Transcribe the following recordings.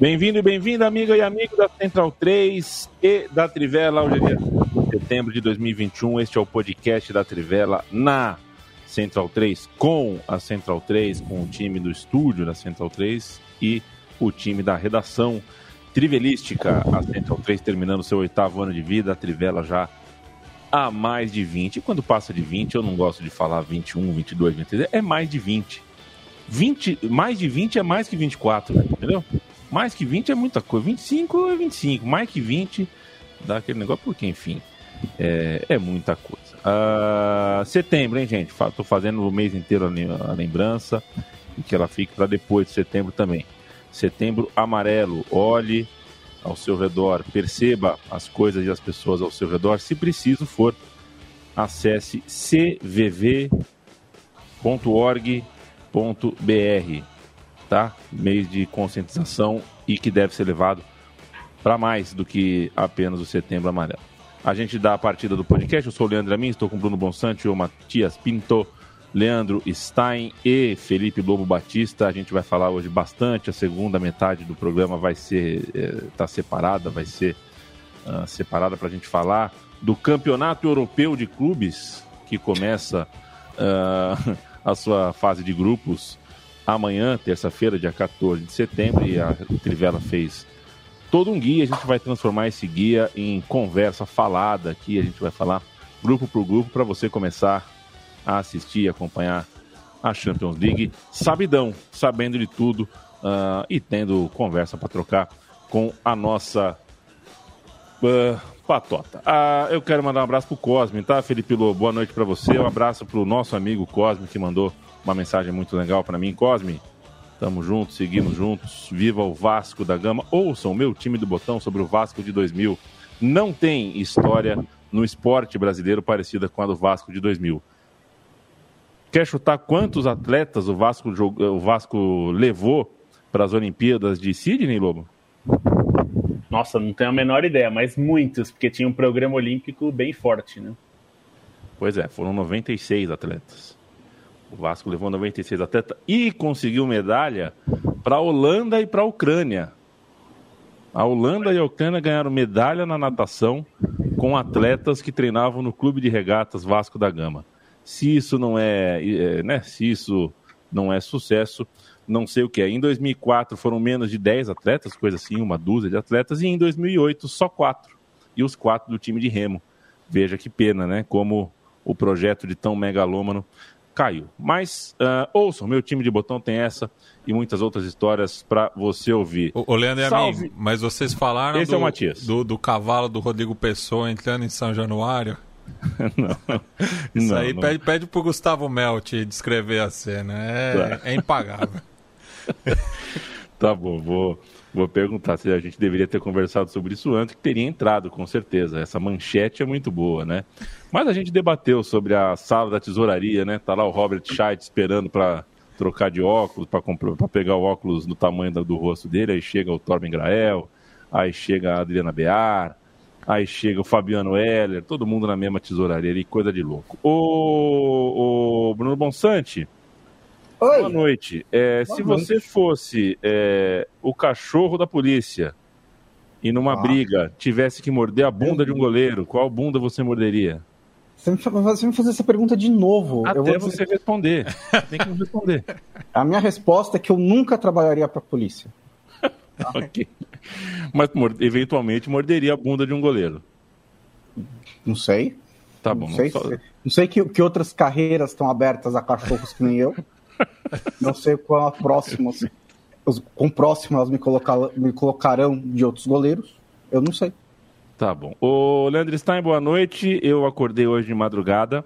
Bem-vindo e bem-vinda, amiga e amigo da Central 3 e da Trivela. Hoje é dia de setembro de 2021. Este é o podcast da Trivela na Central 3, com a Central 3, com o time do estúdio da Central 3 e o time da redação trivelística. A Central 3 terminando seu oitavo ano de vida, a Trivela já há mais de 20. E quando passa de 20, eu não gosto de falar 21, 22, 23, é mais de 20. 20 mais de 20 é mais que 24, entendeu? Mais que 20 é muita coisa. 25 é 25. Mais que 20 dá aquele negócio, porque, enfim, é, é muita coisa. Uh, setembro, hein, gente? Estou fazendo o mês inteiro a lembrança e que ela fique para depois de setembro também. Setembro amarelo. Olhe ao seu redor, perceba as coisas e as pessoas ao seu redor. Se preciso for, acesse cvv.org.br tá? Mês de conscientização e que deve ser levado para mais do que apenas o Setembro Amarelo. A gente dá a partida do podcast. Eu sou o Leandro Amin, estou com Bruno Bonsante, o Matias Pinto, Leandro Stein e Felipe Lobo Batista. A gente vai falar hoje bastante. A segunda metade do programa vai ser está é, tá separada, vai ser uh, separada para a gente falar do Campeonato Europeu de Clubes que começa uh, a sua fase de grupos amanhã, terça-feira, dia 14 de setembro, e a Trivela fez todo um guia. A gente vai transformar esse guia em conversa falada aqui. A gente vai falar grupo por grupo para você começar a assistir, acompanhar a Champions League, sabidão, sabendo de tudo uh, e tendo conversa para trocar com a nossa uh, patota. Uh, eu quero mandar um abraço pro Cosme, tá, Felipe Lobo? Boa noite para você. Um abraço pro nosso amigo Cosme que mandou uma mensagem muito legal para mim. Cosme, tamo juntos, seguimos juntos. Viva o Vasco da Gama. Ouçam o meu time do botão sobre o Vasco de 2000. Não tem história no esporte brasileiro parecida com a do Vasco de 2000. Quer chutar quantos atletas o Vasco, o Vasco levou para as Olimpíadas de Sydney, Lobo? Nossa, não tenho a menor ideia, mas muitos, porque tinha um programa olímpico bem forte, né? Pois é, foram 96 atletas. O Vasco levou 96 atletas e conseguiu medalha para a Holanda e para a Ucrânia. A Holanda e a Ucrânia ganharam medalha na natação com atletas que treinavam no Clube de Regatas Vasco da Gama. Se isso não é, é né, se isso não é sucesso, não sei o que é. Em 2004 foram menos de 10 atletas, coisa assim, uma dúzia de atletas, e em 2008 só quatro. E os quatro do time de remo. Veja que pena, né? Como o projeto de tão megalômano caiu. Mas uh, ouçam, meu time de botão tem essa e muitas outras histórias para você ouvir. O Leandro e a mim, mas vocês falaram Esse do, é o Matias. Do, do cavalo do Rodrigo Pessoa entrando em São Januário. não, Isso não, aí não. Pede, pede pro Gustavo Melt descrever a cena. É, Tá. é impagável. Tá bom, vou, vou perguntar se a gente deveria ter conversado sobre isso antes, que teria entrado, com certeza. Essa manchete é muito boa, né? Mas a gente debateu sobre a sala da tesouraria, né? Tá lá o Robert Scheidt esperando para trocar de óculos, para pegar o óculos do tamanho do, rosto dele. Aí chega o Torben Grael, aí chega a Adriana Bear, aí chega o Fabiano Heller, todo mundo na mesma tesouraria ali, coisa de louco. Ô, ô Bruno Bonsante, Oi. boa noite. É, Boa se noite. você fosse é, o cachorro da polícia e numa Ah. briga tivesse que morder a bunda de um goleiro, qual bunda você morderia? Você me, você me fazer essa pergunta de novo. eu Até vou você dizer- responder. Tem que me responder. A minha resposta é que eu nunca trabalharia para a polícia. ok. Mas eventualmente morderia a bunda de um goleiro. Não sei. Tá bom. não sei, só- se- não sei que, que outras carreiras estão abertas a cachorros que nem eu. Não sei qual próximas, os, quão próximo elas me, colocar, me colocarão de outros goleiros. Eu não sei. Tá bom. Ô, Leandro Stein, boa noite. Eu acordei hoje de madrugada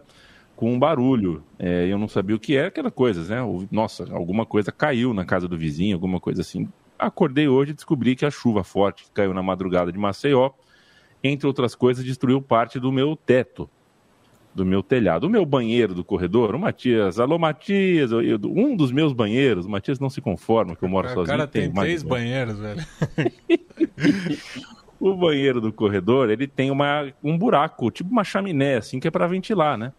com um barulho. É, eu não sabia o que era, aquela coisa, né? Nossa, alguma coisa caiu na casa do vizinho, alguma coisa assim. Acordei hoje e descobri que a chuva forte que caiu na madrugada de Maceió, entre outras coisas, destruiu parte do meu teto, do meu telhado. O meu banheiro do corredor, o Matias, alô Matias, um dos meus banheiros, o Matias não se conforma que eu moro o sozinho. O cara tem, tem três banheiros, velho. o banheiro do corredor, ele tem uma, um buraco, tipo uma chaminé, assim, que é para ventilar, né?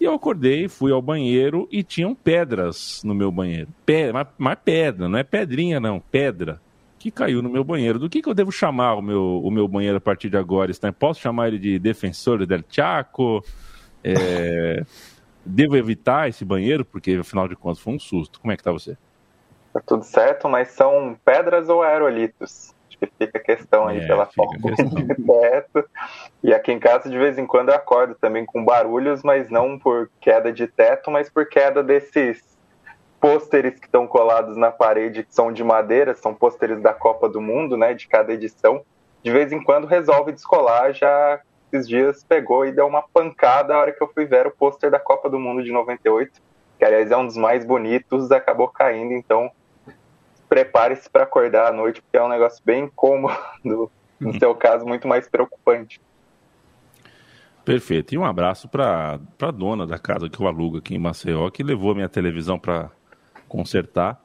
E eu acordei, fui ao banheiro e tinham pedras no meu banheiro. Pedra, mas, mas pedra, não é pedrinha, não, pedra. Que caiu no meu banheiro. Do que, que eu devo chamar o meu, o meu banheiro a partir de agora? Posso chamar ele de Defensor del Chaco? É... devo evitar esse banheiro? Porque, afinal de contas, foi um susto. Como é que tá você? Tá tudo certo, mas são pedras ou aerolitos? que fica a questão aí é, pela forma de teto. E aqui em casa, de vez em quando, eu acordo também com barulhos, mas não por queda de teto, mas por queda desses pôsteres que estão colados na parede, que são de madeira, são pôsteres da Copa do Mundo, né, de cada edição. De vez em quando resolve descolar, já esses dias pegou e deu uma pancada a hora que eu fui ver o pôster da Copa do Mundo de 98, que aliás é um dos mais bonitos, acabou caindo, então prepare-se para acordar à noite, porque é um negócio bem incômodo, no uhum. seu caso, muito mais preocupante. Perfeito. E um abraço para a dona da casa que eu alugo aqui em Maceió, que levou minha televisão para consertar.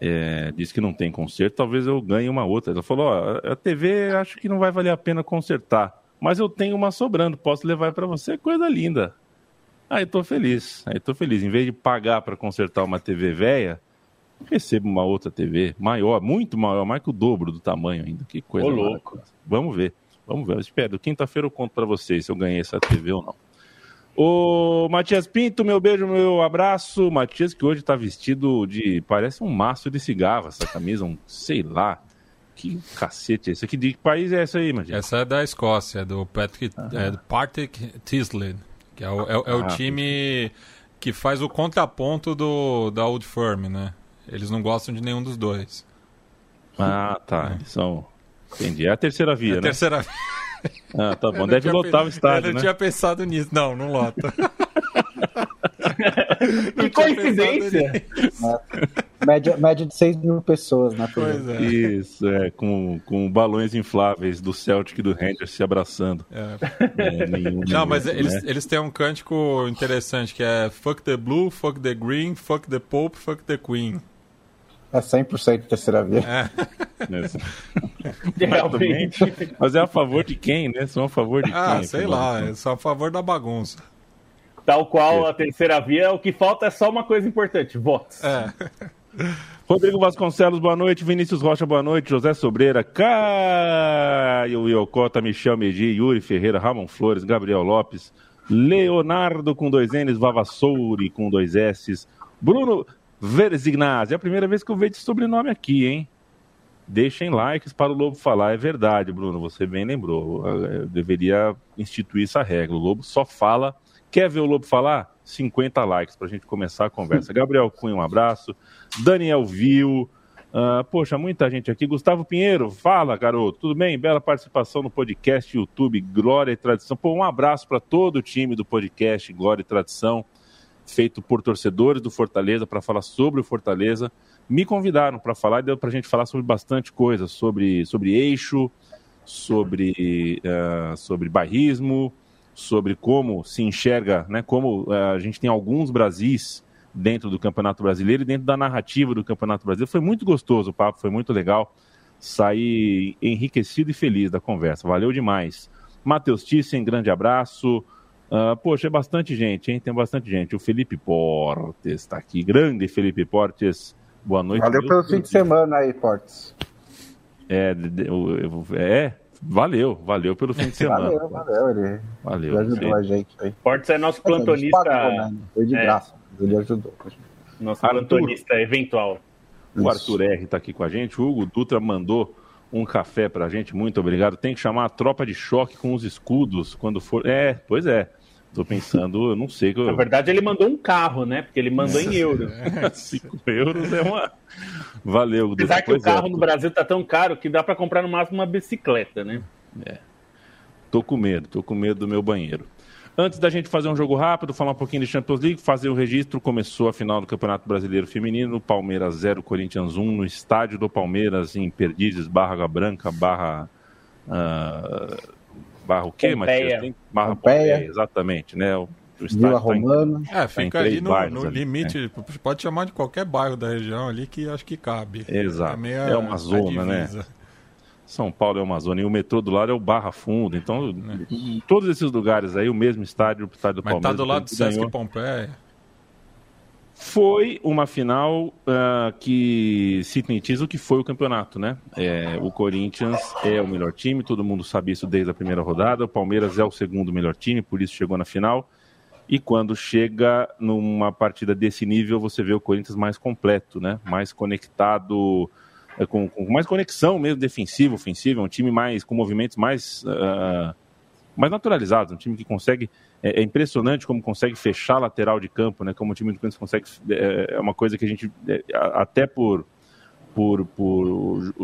É, disse que não tem conserto, talvez eu ganhe uma outra. Ela falou: ó, a TV acho que não vai valer a pena consertar, mas eu tenho uma sobrando, posso levar para você, coisa linda. Aí tô feliz, aí tô feliz. Em vez de pagar para consertar uma TV velha, recebo uma outra TV maior, muito maior, mais que o dobro do tamanho ainda. Que coisa Ô, louco. Vamos ver. Vamos ver. Espero. Quinta-feira eu conto para vocês se eu ganhei essa TV ou não. Ô, Matias Pinto, meu beijo, meu abraço. Matias, que hoje tá vestido de. Parece um maço de cigarro, essa camisa, um sei lá. Que cacete é esse aqui? De que país é essa aí, Matias? Essa é da Escócia, do Patrick, é, do Partick Tisley, que é o, é, é o ah, time que faz o contraponto do, da Old Firm, né? Eles não gostam de nenhum dos dois. Ah, tá. Eles são. Entendi. É a terceira via, é a né? Terceira via. Ah, tá bom. Deve lotar o estádio. Eu não né? tinha pensado nisso. Não, não lota. que coincidência! média, média de 6 mil pessoas, né? Pois é. Isso, é, com, com balões infláveis do Celtic e do Rangers se abraçando. É. É, nenhum, Não, mas né? eles, eles têm um cântico interessante que é Fuck the Blue, Fuck the Green, Fuck the Pope, Fuck the Queen. É 100% terceira via. É. Realmente. Mas é a favor de quem, né? São a favor de ah, quem? Ah, sei lá. É só a favor da bagunça. Tal qual a terceira via, o que falta é só uma coisa importante: votos. É. Rodrigo Vasconcelos, boa noite. Vinícius Rocha, boa noite. José Sobreira, Caio Iocota, Michel Medi, Yuri Ferreira, Ramon Flores, Gabriel Lopes, Leonardo com dois N's, Vavassouri com dois S's, Bruno Verzignazzi. É a primeira vez que eu vejo esse sobrenome aqui, hein? Deixem likes para o Lobo falar. É verdade, Bruno, você bem lembrou. Eu deveria instituir essa regra. O Lobo só fala. Quer ver o Lobo falar? 50 likes para a gente começar a conversa. Gabriel Cunha, um abraço. Daniel Viu. Uh, poxa, muita gente aqui. Gustavo Pinheiro, fala, garoto. Tudo bem? Bela participação no podcast YouTube Glória e Tradição. Pô, um abraço para todo o time do podcast Glória e Tradição feito por torcedores do Fortaleza para falar sobre o Fortaleza. Me convidaram para falar e deu para a gente falar sobre bastante coisa, sobre, sobre eixo, sobre, uh, sobre bairrismo, sobre como se enxerga, né, como uh, a gente tem alguns Brasis dentro do Campeonato Brasileiro e dentro da narrativa do Campeonato Brasileiro. Foi muito gostoso o papo, foi muito legal. Saí enriquecido e feliz da conversa. Valeu demais. Matheus Thyssen, grande abraço. Uh, poxa, é bastante gente, hein? Tem bastante gente. O Felipe Portes está aqui. Grande Felipe Portes. Boa noite. Valeu pelo fim de semana aí, Portes. É, é, valeu, valeu pelo fim de semana. valeu, valeu. Ele, valeu, ele ajudou sim. a gente aí. Portes é nosso plantonista. Pagou, né? Foi de é. graça, ele ajudou. Nosso Arthur, plantonista eventual. O Isso. Arthur R está aqui com a gente. O Hugo Dutra mandou um café pra gente, muito obrigado. Tem que chamar a tropa de choque com os escudos quando for. É, pois é. Tô pensando, eu não sei. Eu... Na verdade, ele mandou um carro, né? Porque ele mandou em euros. 5 euros é uma. Valeu. Apesar que o carro é. no Brasil tá tão caro que dá para comprar no máximo uma bicicleta, né? É. Tô com medo, tô com medo do meu banheiro. Antes da gente fazer um jogo rápido, falar um pouquinho de Champions League, fazer o registro, começou a final do Campeonato Brasileiro Feminino, Palmeiras 0, Corinthians 1, no estádio do Palmeiras, em Perdizes, barra Branca, barra... Uh, barra o quê, Matias? Barra Pompeia. Pompeia, exatamente, né? O, o Vila tá Romana. Em, é, fica tá ali no, no ali, limite, é. pode chamar de qualquer bairro da região ali que acho que cabe. Exato, é, é uma zona, né? São Paulo é uma zona. E o metrô do lado é o Barra Fundo. Então, é. todos esses lugares aí, o mesmo estádio, o estádio do Mas Palmeiras. Mas tá do lado do Sesc ganhou. Pompeia. Foi uma final uh, que sintetiza o que foi o campeonato, né? É, o Corinthians é o melhor time, todo mundo sabe isso desde a primeira rodada. O Palmeiras é o segundo melhor time, por isso chegou na final. E quando chega numa partida desse nível, você vê o Corinthians mais completo, né? Mais conectado é, com, com, mais conexão mesmo, defensivo, ofensivo, é um time mais com movimentos mais, uh, mais naturalizados, um time que consegue. É, é, impressionante como consegue fechar lateral de campo, né? Como o time do Corinthians consegue. É, é uma coisa que a gente. É, até por, por, por.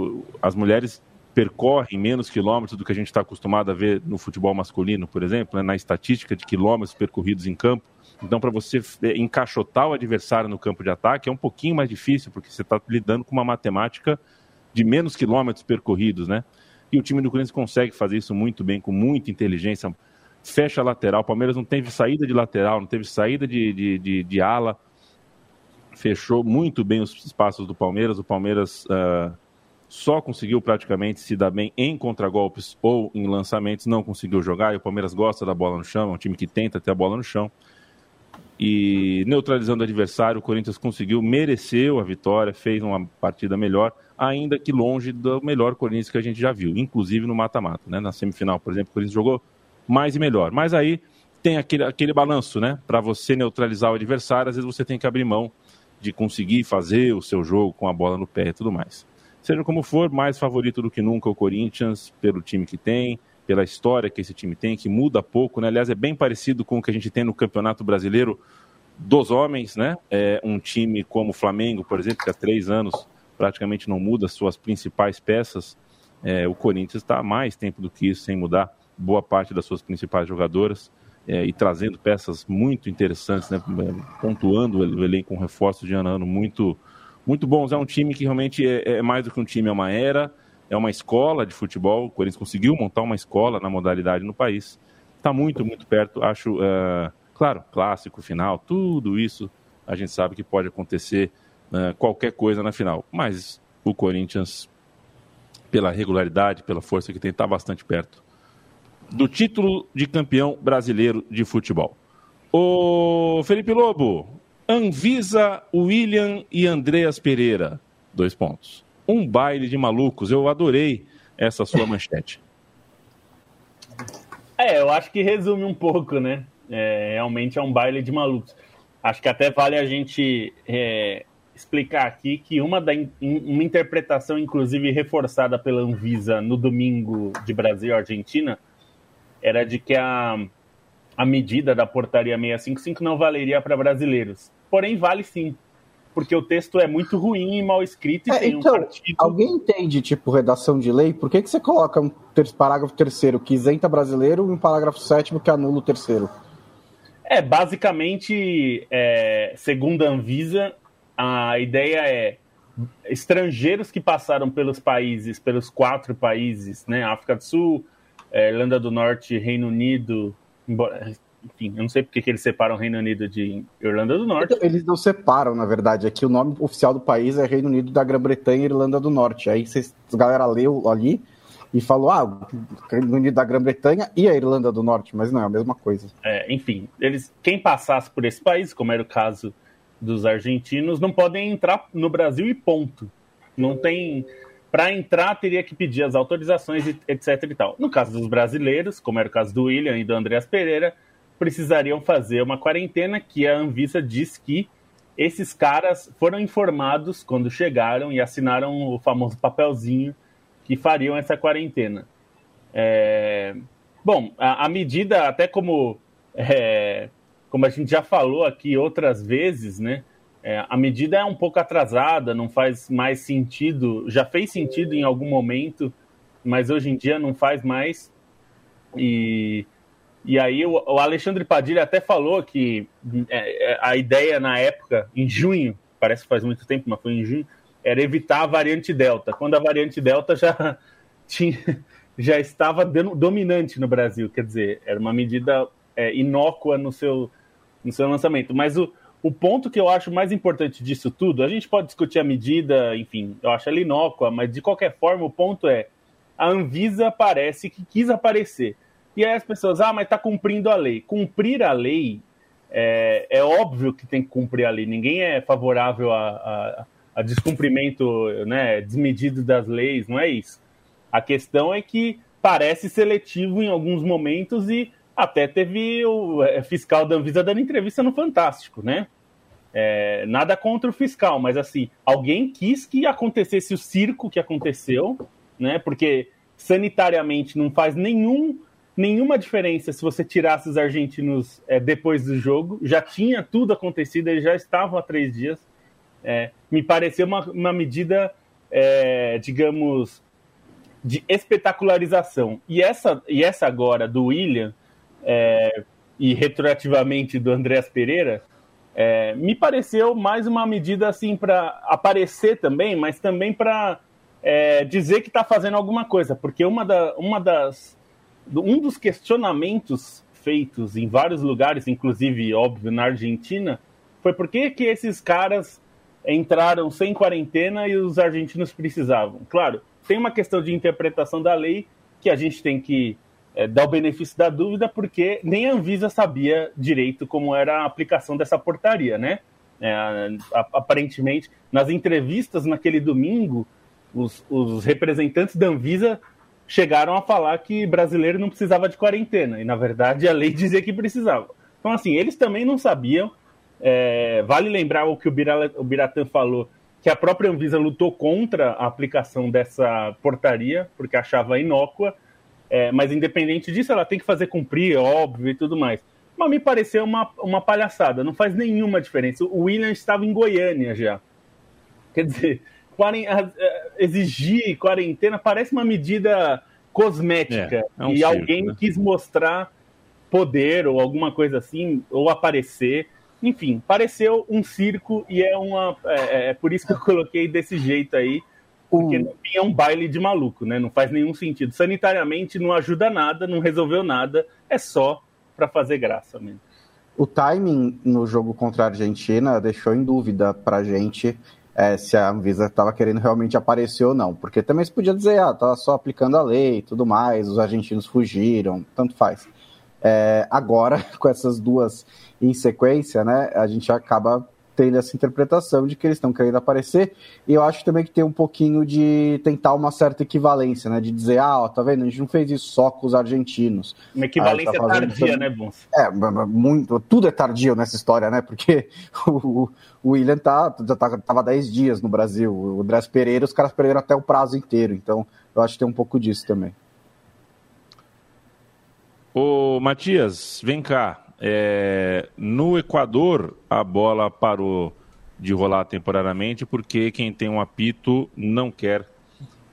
As mulheres percorrem menos quilômetros do que a gente está acostumado a ver no futebol masculino, por exemplo, né? na estatística de quilômetros percorridos em campo. Então, para você é, encaixotar o adversário no campo de ataque é um pouquinho mais difícil, porque você está lidando com uma matemática de menos quilômetros percorridos, né? E o time do Corinthians consegue fazer isso muito bem, com muita inteligência. Fecha a lateral. O Palmeiras não teve saída de lateral, não teve saída de, de, de, de ala. Fechou muito bem os espaços do Palmeiras. O Palmeiras uh, só conseguiu praticamente se dar bem em contragolpes ou em lançamentos, não conseguiu jogar. E o Palmeiras gosta da bola no chão, é um time que tenta ter a bola no chão e neutralizando o adversário, o Corinthians conseguiu, mereceu a vitória, fez uma partida melhor, ainda que longe do melhor Corinthians que a gente já viu, inclusive no mata-mata, né? Na semifinal, por exemplo, o Corinthians jogou mais e melhor. Mas aí tem aquele, aquele balanço, né? Para você neutralizar o adversário, às vezes você tem que abrir mão de conseguir fazer o seu jogo com a bola no pé e tudo mais. Seja como for, mais favorito do que nunca o Corinthians, pelo time que tem, pela história que esse time tem, que muda pouco, né? Aliás, é bem parecido com o que a gente tem no Campeonato Brasileiro dos homens, né? É um time como o Flamengo, por exemplo, que há três anos praticamente não muda suas principais peças. É, o Corinthians está há mais tempo do que isso, sem mudar boa parte das suas principais jogadoras é, e trazendo peças muito interessantes, né? pontuando o elenco com reforços de ano a ano muito, muito bons. É um time que realmente é, é mais do que um time, é uma era é uma escola de futebol. O Corinthians conseguiu montar uma escola na modalidade no país. Está muito, muito perto. Acho, uh, claro, clássico, final, tudo isso a gente sabe que pode acontecer uh, qualquer coisa na final. Mas o Corinthians, pela regularidade, pela força que tem, está bastante perto do título de campeão brasileiro de futebol. O Felipe Lobo, Anvisa, William e Andreas Pereira. Dois pontos um baile de malucos. Eu adorei essa sua manchete. É, eu acho que resume um pouco, né? É, realmente é um baile de malucos. Acho que até vale a gente é, explicar aqui que uma, da, uma interpretação, inclusive reforçada pela Anvisa no domingo de Brasil e Argentina, era de que a, a medida da portaria 655 não valeria para brasileiros. Porém, vale sim porque o texto é muito ruim e mal escrito e é, tem então, um partido... Alguém entende, tipo, redação de lei? Por que, que você coloca um ter parágrafo terceiro que isenta brasileiro e um parágrafo sétimo que anula o terceiro? É, basicamente, é, segundo a Anvisa, a ideia é estrangeiros que passaram pelos países, pelos quatro países, né, África do Sul, é, Irlanda do Norte, Reino Unido, embora, enfim, eu não sei porque que eles separam o Reino Unido de Irlanda do Norte. Eles não separam, na verdade. Aqui o nome oficial do país é Reino Unido da Grã-Bretanha e Irlanda do Norte. Aí vocês, a galera leu ali e falou, ah, Reino Unido da Grã-Bretanha e a Irlanda do Norte, mas não é a mesma coisa. É, enfim, eles, quem passasse por esse país, como era o caso dos argentinos, não podem entrar no Brasil e ponto. Não tem para entrar teria que pedir as autorizações, etc e tal. No caso dos brasileiros, como era o caso do William e do Andreas Pereira, precisariam fazer uma quarentena que a Anvisa diz que esses caras foram informados quando chegaram e assinaram o famoso papelzinho que fariam essa quarentena. É... Bom, a, a, medida, até como, é, como a gente já falou aqui outras vezes, né? É, a medida é um pouco atrasada, não faz mais sentido, já fez sentido em algum momento, mas hoje em dia não faz mais. E E aí o, o Alexandre Padilha até falou que é, é, a ideia na época, em junho, parece que faz muito tempo, mas foi em junho, era evitar a variante Delta. Quando a variante Delta já tinha, já estava dominante no Brasil, quer dizer, era uma medida é, inócua no seu, no seu lançamento. Mas o, o ponto que eu acho mais importante disso tudo, a gente pode discutir a medida, enfim, eu acho ela inócua, mas de qualquer forma o ponto é a Anvisa parece que quis aparecer. E aí as pessoas, ah, mas está cumprindo a lei. Cumprir a lei é, é, óbvio que tem que cumprir a lei. Ninguém é favorável a, a, a descumprimento né, desmedido das leis, não é isso. A questão é que parece seletivo em alguns momentos e até teve o é, fiscal da Anvisa dando entrevista no Fantástico, né? É, nada contra o fiscal, mas assim, alguém quis que acontecesse o circo que aconteceu, né? Porque sanitariamente não faz nenhum, nenhuma diferença se você tirasse os argentinos é, depois do jogo. Já tinha tudo acontecido, eles já estavam há três dias. É, me pareceu uma, uma medida, é, digamos, de espetacularização. E essa, e essa agora do William, é, e retroativamente do Andréas Pereira, é, me pareceu mais uma medida assim para aparecer também, mas também para é, dizer que está fazendo alguma coisa, porque uma, da, uma das um dos questionamentos feitos em vários lugares, inclusive óbvio na Argentina, foi por que, que esses caras entraram sem quarentena e os argentinos precisavam. Claro, tem uma questão de interpretação da lei que a gente tem que é, dar o benefício da dúvida, porque nem a Anvisa sabia direito como era a aplicação dessa portaria, né? É, aparentemente, nas entrevistas naquele domingo, os, os, representantes da Anvisa chegaram a falar que brasileiro não precisava de quarentena, e na verdade a lei dizia que precisava. Então, assim, eles também não sabiam. É, vale lembrar o que o, Bira, o Biratã falou, que a própria Anvisa lutou contra a aplicação dessa portaria, porque achava inócua, é, mas independente disso, ela tem que fazer cumprir, óbvio e tudo mais. Mas me pareceu uma, uma palhaçada, não faz nenhuma diferença. O William estava em Goiânia já. Quer dizer, exigir quarentena parece uma medida cosmética. É, é um e circo, alguém né? quis mostrar poder ou alguma coisa assim, ou aparecer. Enfim, pareceu um circo e é uma. É, é, é por isso que eu coloquei desse jeito aí, porque fim é um baile de maluco, né? Não faz nenhum sentido. Sanitariamente não ajuda nada, não resolveu nada, é só para fazer graça mesmo. O timing no jogo contra a Argentina deixou em dúvida pra gente é, se a Anvisa estava querendo realmente aparecer ou não. Porque também se podia dizer, ah, tá só aplicando a lei e tudo mais, os argentinos fugiram, tanto faz. É, agora, com essas duas em sequência, né, a gente acaba tendo essa interpretação de que eles estão querendo aparecer. E eu acho também que tem um pouquinho de tentar uma certa equivalência, né? De dizer, ah, ó, tá vendo? A gente não fez isso só com os argentinos. Uma equivalência tá tardia, né, Bons? É, muito, tudo é tardio nessa história, né? Porque o, o William tá, já tá, tava 10 dias no Brasil. O Andrés Pereira, os caras perderam até o prazo inteiro. Então, eu acho que tem um pouco disso também. Ô, Matias, vem cá. É, no Equador, a bola parou de rolar temporariamente porque quem tem um apito não quer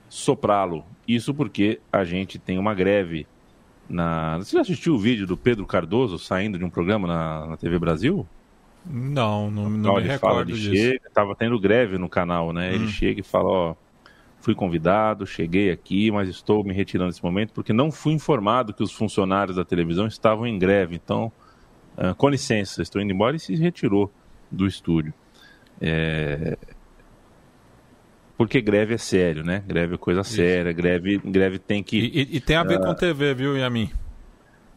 soprá-lo. Isso porque a gente tem uma greve. Na... Você já assistiu o vídeo do Pedro Cardoso saindo de um programa na, na TV Brasil? Não, não, não me recordo disso. Chega, tava tendo greve no canal, né? Hum. Ele chega e fala, ó, fui convidado, cheguei aqui, mas estou me retirando nesse momento porque não fui informado que os funcionários da televisão estavam em greve. Então, uh, com licença, estou indo embora e se retirou do estúdio. É... Porque greve é sério, né? Greve é coisa séria, greve, greve tem que. E, e tem a ver uh... com TV, viu, Yamin?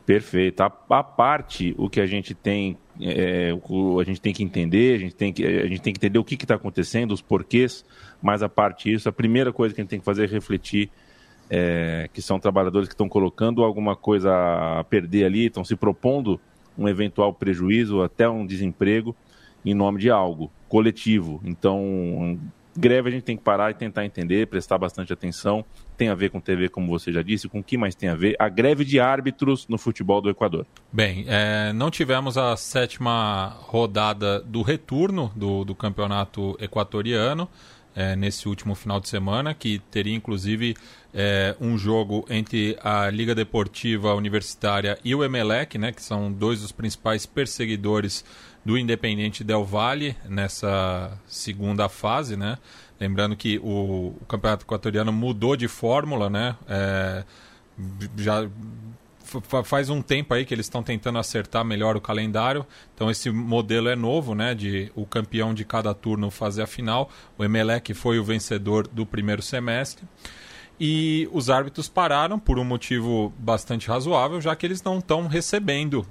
Perfeito. A, a, parte, o que a gente tem, é, o, a gente tem que entender, a gente tem que, a gente tem que entender o que está acontecendo, os porquês, mas a parte disso, a primeira coisa que a gente tem que fazer é refletir é, que são trabalhadores que estão colocando alguma coisa a perder ali, estão se propondo um eventual prejuízo, até um desemprego, em nome de algo coletivo. Então, greve a gente tem que parar e tentar entender, prestar bastante atenção. Tem a ver com TV, como você já disse, com o que mais tem a ver? A greve de árbitros no futebol do Equador. Bem, é, não tivemos a sétima rodada do retorno do, do campeonato equatoriano. É, nesse último final de semana, que teria inclusive é, um jogo entre a Liga Deportiva Universitária e o Emelec, né, que são dois dos principais perseguidores do Independente Del Valle nessa segunda fase, né? Lembrando que o, o Campeonato Equatoriano mudou de fórmula, né? É, já faz um tempo aí que eles estão tentando acertar melhor o calendário. Então esse modelo é novo, né? De o campeão de cada turno fazer a final. O Emelec foi o vencedor do primeiro semestre. E os árbitros pararam por um motivo bastante razoável, já que eles não estão recebendo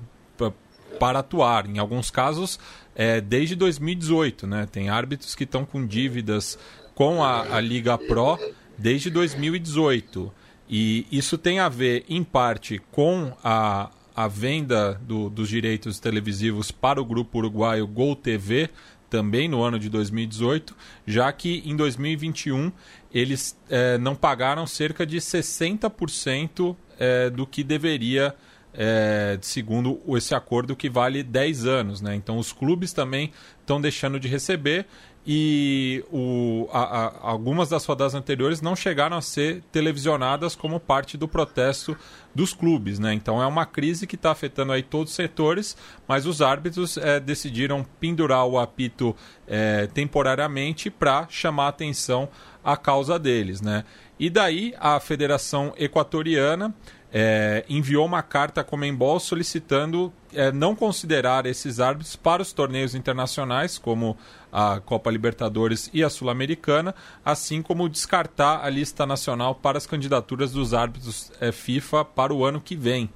para atuar. Em alguns casos, é, desde 2018, né? Tem árbitros que estão com dívidas com a, a Liga Pro desde 2018. E isso tem a ver, em parte, com a, a venda do, dos direitos televisivos para o grupo uruguaio Gol TV, também no ano de 2018, já que em 2021 eles é, não pagaram cerca de 60% é, do que deveria, é, segundo esse acordo que vale 10 anos. Né? Então os clubes também estão deixando de receber e o, a, a, algumas das rodadas anteriores não chegaram a ser televisionadas como parte do protesto dos clubes, né? Então é uma crise que está afetando aí todos os setores, mas os árbitros é, decidiram pendurar o apito é, temporariamente para chamar atenção à causa deles, né? E daí a Federação Equatoriana é, enviou uma carta à Comembol solicitando é, não considerar esses árbitros para os torneios internacionais, como a Copa Libertadores e a Sul-Americana, assim como descartar a lista nacional para as candidaturas dos árbitros é, FIFA para o ano que vem.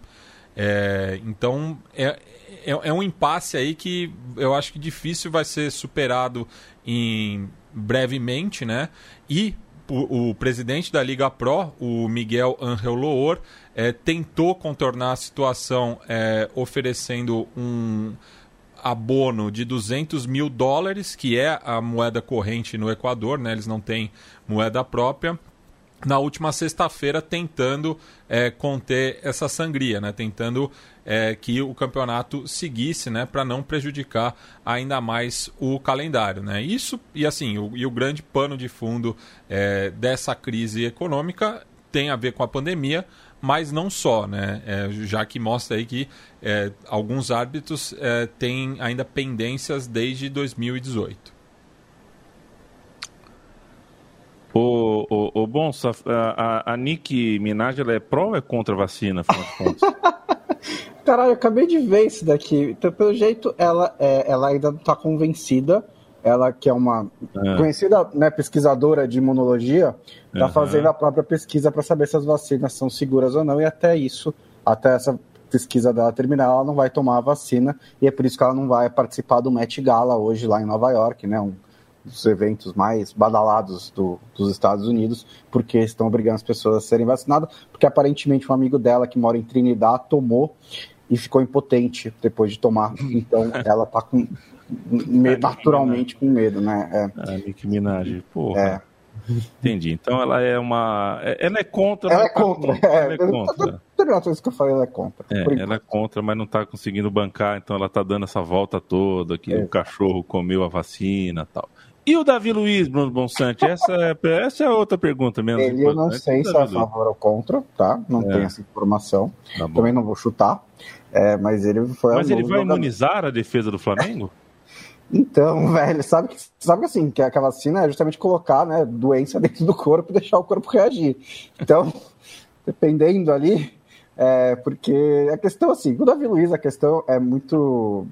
É, então é, é, é, um impasse aí que eu acho que difícil vai ser superado em brevemente, né? E o, o presidente da Liga Pro, o Miguel Angel Loor, é, tentou contornar a situação é, oferecendo um abono de 200 mil dólares, que é a moeda corrente no Equador, né? eles não têm moeda própria, na última sexta-feira tentando é, conter essa sangria, né? tentando é, que o campeonato seguisse né? para não prejudicar ainda mais o calendário. Né? Isso, e assim, o, e o grande pano de fundo é, dessa crise econômica tem a ver com a pandemia, mas não só, né? É, já que mostra aí que é, alguns árbitros é, têm ainda pendências desde 2018. O, o, o Bonsa, a, a, a Nick Minaj ela é pró ou é contra a vacina, afinal de contas? Caralho, eu acabei de ver isso daqui. Então, pelo jeito, ela, é, ela ainda não está convencida ela que é uma é. conhecida né, pesquisadora de imunologia, está uhum. fazendo a própria pesquisa para saber se as vacinas são seguras ou não, e até isso, até essa pesquisa dela terminar, ela não vai tomar a vacina, e é por isso que ela não vai participar do Met Gala hoje lá em Nova York, né, um dos eventos mais badalados do, dos Estados Unidos, porque estão obrigando as pessoas a serem vacinadas, porque aparentemente um amigo dela que mora em Trinidad tomou e ficou impotente depois de tomar, então ela está com naturalmente com medo, né? É. A ah, Minaj, porra. É. Entendi. Então ela é uma. É, ela é contra. Ela é tá contra. Tá... É, ela é contra. Todas as que eu falei, ela é contra. É, ela é contra, mas não está conseguindo bancar, então ela está dando essa volta toda que é. o cachorro comeu a vacina tal. E o Davi Luiz, Bruno Bonsante? Essa é, essa é outra pergunta mesmo. Ele eu não sei se é a favor ou contra, tá? Não é. tem essa informação. Tá Também não vou chutar. É, mas ele foi. Mas ele vai imunizar a defesa do Flamengo? Então, velho, sabe que, sabe que assim, que a vacina é justamente colocar, né, doença dentro do corpo e deixar o corpo reagir. Então, dependendo ali, é, porque a questão assim, o Davi Luiz, a questão é muito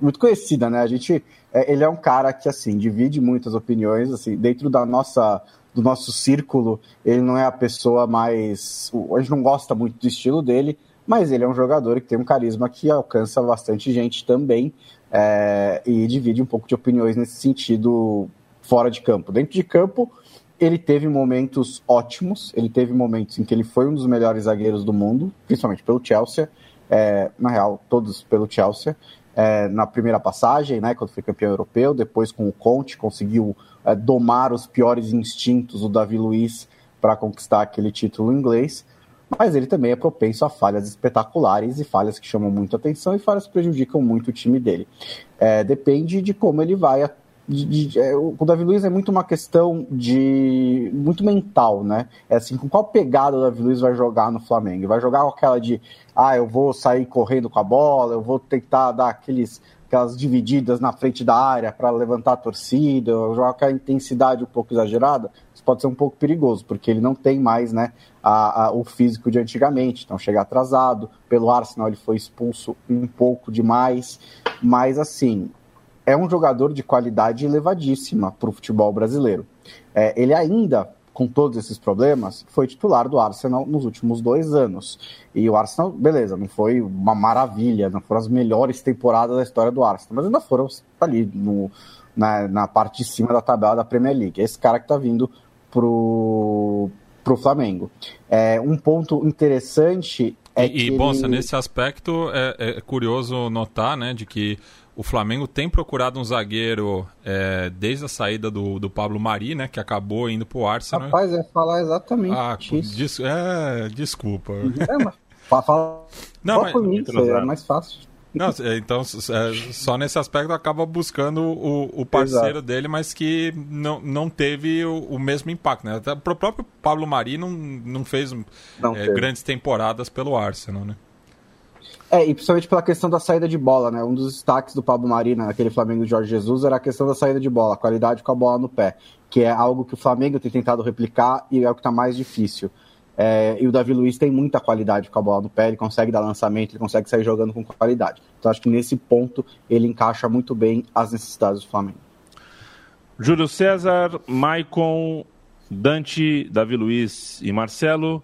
muito conhecida, né? A gente, é, ele é um cara que assim divide muitas opiniões, assim, dentro da nossa do nosso círculo, ele não é a pessoa mais, a gente não gosta muito do estilo dele, mas ele é um jogador que tem um carisma que alcança bastante gente também é, e divide um pouco de opiniões nesse sentido fora de campo. Dentro de campo, ele teve momentos ótimos, ele teve momentos em que ele foi um dos melhores zagueiros do mundo, principalmente pelo Chelsea, é, na real, todos pelo Chelsea. É, na primeira passagem, né, quando foi campeão europeu, depois com o Conte, conseguiu é, domar os piores instintos do Davi Luiz para conquistar aquele título inglês mas ele também é propenso a falhas espetaculares e falhas que chamam muito atenção e falhas que prejudicam muito o time dele. É, depende de como ele vai de, de, é, o Davi Luiz é muito uma questão de. muito mental, né? É assim, com qual pegada o Davi Luiz vai jogar no Flamengo? Vai jogar com aquela de, ah, eu vou sair correndo com a bola, eu vou tentar dar aqueles, aquelas divididas na frente da área para levantar a torcida, jogar com a intensidade um pouco exagerada? Pode ser um pouco perigoso, porque ele não tem mais, né, a, a, o físico de antigamente, então chega atrasado. Pelo Arsenal ele foi expulso um pouco demais, mas assim, é um jogador de qualidade elevadíssima para o futebol brasileiro. É, ele ainda, com todos esses problemas, foi titular do Arsenal nos últimos dois anos. E o Arsenal, beleza, não foi uma maravilha, não foram as melhores temporadas da história do Arsenal, mas ainda foram ali no, na, na parte de cima da tabela da Premier League. Esse cara que está vindo pro para o Flamengo. É, um ponto interessante é e, que. E, ele... nesse aspecto é, é, curioso notar né, de que o Flamengo tem procurado um zagueiro é, desde a saída do, do Pablo Mari, né? Que acabou indo pro Arsenal. Rapaz, é falar exatamente ah, isso. Des, é, desculpa. É, mas fala, Não, mas, mim, é mais fácil. Não, é, então, é, só nesse aspecto acaba buscando o, o parceiro Exato. dele, mas que não, não teve o, o mesmo impacto. Né? Até o próprio Pablo Mari não, não fez não é, grandes temporadas pelo Arsenal, né? É, e principalmente pela questão da saída de bola, né? Um dos destaques do Pablo Marina, naquele Flamengo de Jorge Jesus, era a questão da saída de bola, a qualidade com a bola no pé, que é algo que o Flamengo tem tentado replicar e é o que está mais difícil. É, e o Davi Luiz tem muita qualidade com a bola no pé, ele consegue dar lançamento, ele consegue sair jogando com qualidade. Então acho que nesse ponto ele encaixa muito bem as necessidades do Flamengo. Júlio César, Maicon, Dante, Davi Luiz e Marcelo,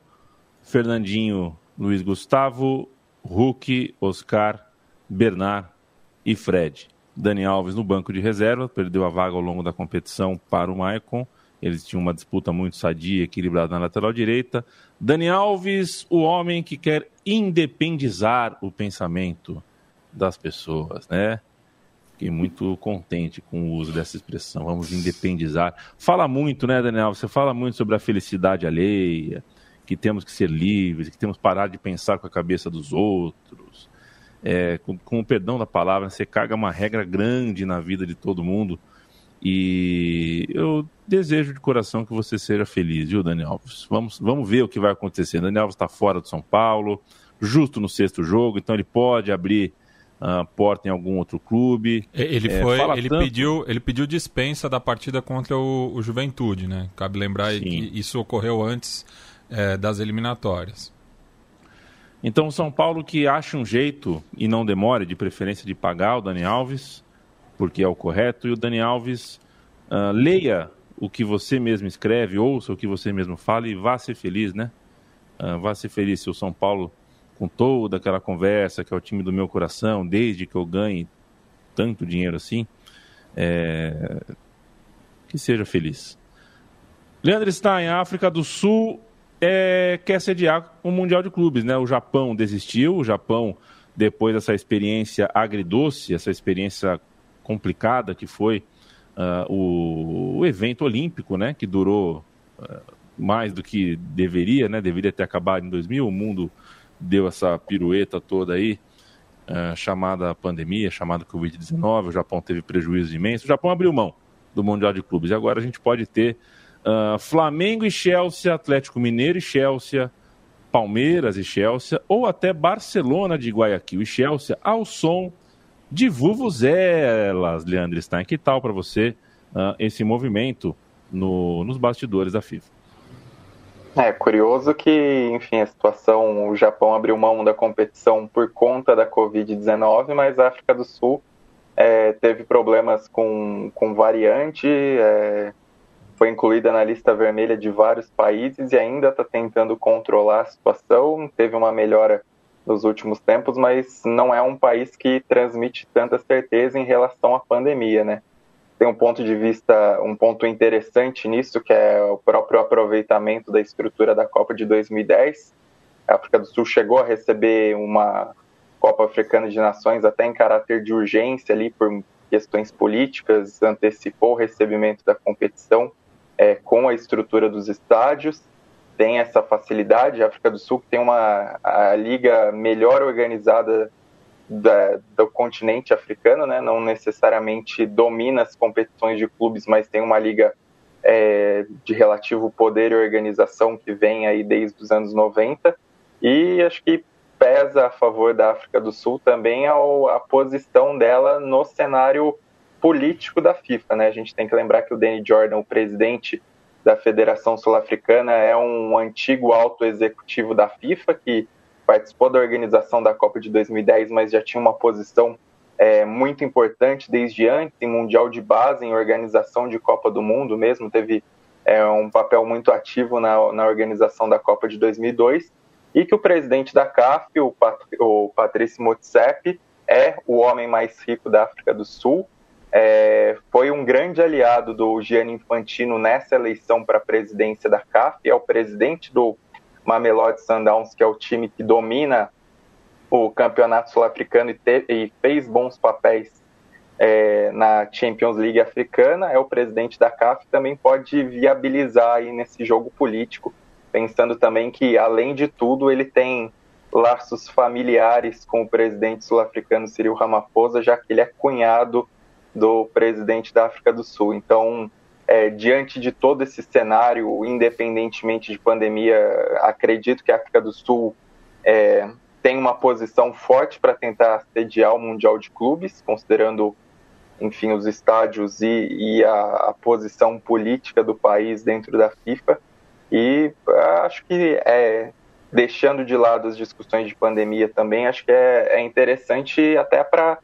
Fernandinho, Luiz Gustavo, Hulk, Oscar, Bernard e Fred. Dani Alves no banco de reserva, perdeu a vaga ao longo da competição para o Maicon. Eles tinham uma disputa muito sadia, equilibrada na lateral direita. Dani Alves, o homem que quer independizar o pensamento das pessoas, né? Fiquei muito contente com o uso dessa expressão. Vamos independizar. Fala muito, né, Daniel? Você fala muito sobre a felicidade alheia, que temos que ser livres, que temos que parar de pensar com a cabeça dos outros. É, com, com, o perdão da palavra, você caga uma regra grande na vida de todo mundo. E eu desejo de coração que você seja feliz, viu, Daniel Alves? Vamos, vamos ver o que vai acontecer. Daniel Alves está fora do São Paulo, justo no sexto jogo, então ele pode abrir a uh, porta em algum outro clube. Ele é, foi, ele tanto... pediu, ele pediu dispensa da partida contra o, o Juventude, né? Cabe lembrar Sim. que isso ocorreu antes é, das eliminatórias. Então, o São Paulo que acha um jeito e não demore, de preferência, de pagar o Dani Alves, porque é o correto, e o Dani Alves uh, leia o que você mesmo escreve, ouça o que você mesmo fala e vá ser feliz, né? Uh, vá ser feliz se o São Paulo, com toda aquela conversa, que é o time do meu coração, desde que eu ganhe tanto dinheiro assim, é... que seja feliz. Leandro está em África do Sul, é, quer sediar o um Mundial de Clubes. Né? O Japão desistiu, o Japão, depois dessa experiência agridoce, essa experiência complicada que foi uh, o, o, evento olímpico, né? que durou uh, mais do que deveria, né? deveria ter acabado em 2000, o mundo deu essa pirueta toda aí, uh, chamada pandemia, chamada Covid-19, o Japão teve prejuízo imenso, o Japão abriu mão do Mundial de Clubes, e agora a gente pode ter Flamengo e Chelsea, Atlético Mineiro e Chelsea, Palmeiras e Chelsea, ou até Barcelona de Guayaquil e Chelsea, ao som de Vuvuzelas, Leandro Stein. Que tal para você uh, esse movimento no, nos bastidores da FIFA? É curioso que, enfim, a situação, o Japão abriu mão da competição por conta da Covid-19, mas a África do Sul é, teve problemas com, com variante, é, foi incluída na lista vermelha de vários países e ainda está tentando controlar a situação. Teve uma melhora nos últimos tempos, mas não é um país que transmite tanta certeza em relação à pandemia, né? Tem um ponto de vista, um ponto interessante nisso, que é o próprio aproveitamento da estrutura da Copa de 2010. A África do Sul chegou a receber uma Copa Africana de Nações até em caráter de urgência ali por questões políticas, antecipou o recebimento da competição é, com a estrutura dos estádios, tem essa facilidade. A África do Sul tem uma a liga melhor organizada da, do continente africano, né? Não necessariamente domina as competições de clubes, mas tem uma liga é, de relativo poder e organização que vem aí desde os anos 90. E acho que pesa a favor da África do Sul também a, posição dela no cenário político da FIFA, né? A gente tem que lembrar que o Danny Jordan, o presidente da Federação Sul-Africana, é um antigo alto executivo da FIFA que participou da organização da Copa de 2010, mas já tinha uma posição é, muito importante desde antes em Mundial de Base, em organização de Copa do Mundo mesmo, teve é, um papel muito ativo na, na organização da Copa de 2002, e que o presidente da CAF, o, Pat, o Patrício Motsepe, é o homem mais rico da África do Sul, é, foi um grande aliado do Gianni Infantino nessa eleição para a presidência da CAF, é o presidente do Mamelodi Sundowns, que é o time que domina o campeonato sul-africano e, e, fez bons papéis é, na Champions League africana, é o presidente da CAF, também pode viabilizar aí nesse jogo político, pensando também que, além de tudo, ele tem laços familiares com o presidente sul-africano Cyril Ramaphosa, já que ele é cunhado do presidente da África do Sul. Então, é, diante de todo esse cenário, independentemente de pandemia, acredito que a África do Sul é, tem uma posição forte para tentar sediar o Mundial de Clubes, considerando, enfim, os estádios e, e a, a, posição política do país dentro da FIFA. E acho que, é, deixando de lado as discussões de pandemia também, acho que é, é interessante até para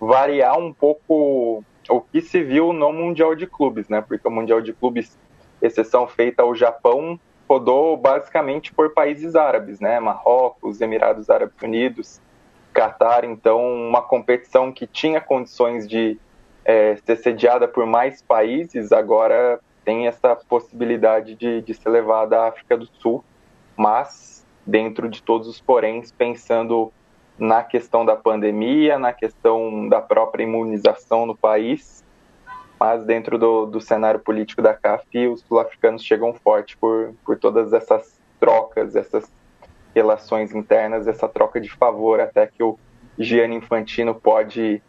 variar um pouco o que se viu no Mundial de Clubes, né? Porque o Mundial de Clubes, exceção feita ao Japão, rodou basicamente por países árabes, né? Marrocos, Emirados Árabes Unidos, Catar. Então, uma competição que tinha condições de é, ser sediada por mais países, agora tem essa possibilidade de, de ser levada à África do Sul, mas dentro de todos os poréns, pensando na questão da pandemia, na questão da própria imunização no país, mas dentro do, do cenário político da CAF, os sul-africanos chegam forte por, por todas essas trocas, essas relações internas, essa troca de favor, até que o Gianni Infantino pode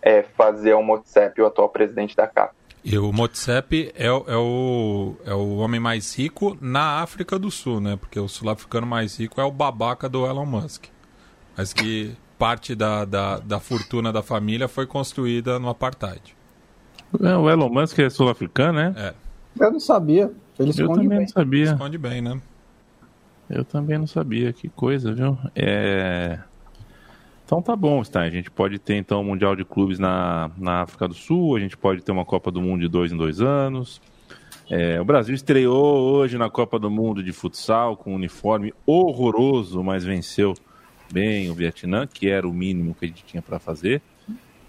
é, fazer o Motsepe, o atual presidente da CAF. E o Motsepe é, é, o, é o homem mais rico na África do Sul, né? Porque o sul-africano mais rico é o babaca do Elon Musk mas que parte da, da, da fortuna da família foi construída no apartheid. É, o Elon Musk é sul-africano, né? É. Eu não sabia. Ele Eu também bem. não sabia. Esconde bem, né? Eu também não sabia. Que coisa, viu? É... Então tá bom, Stein. A gente pode ter então um Mundial de Clubes na, na África do Sul, a gente pode ter uma Copa do Mundo de dois em dois anos. É, o Brasil estreou hoje na Copa do Mundo de futsal com um uniforme horroroso, mas venceu bem o Vietnã, que era o mínimo que a gente tinha para fazer.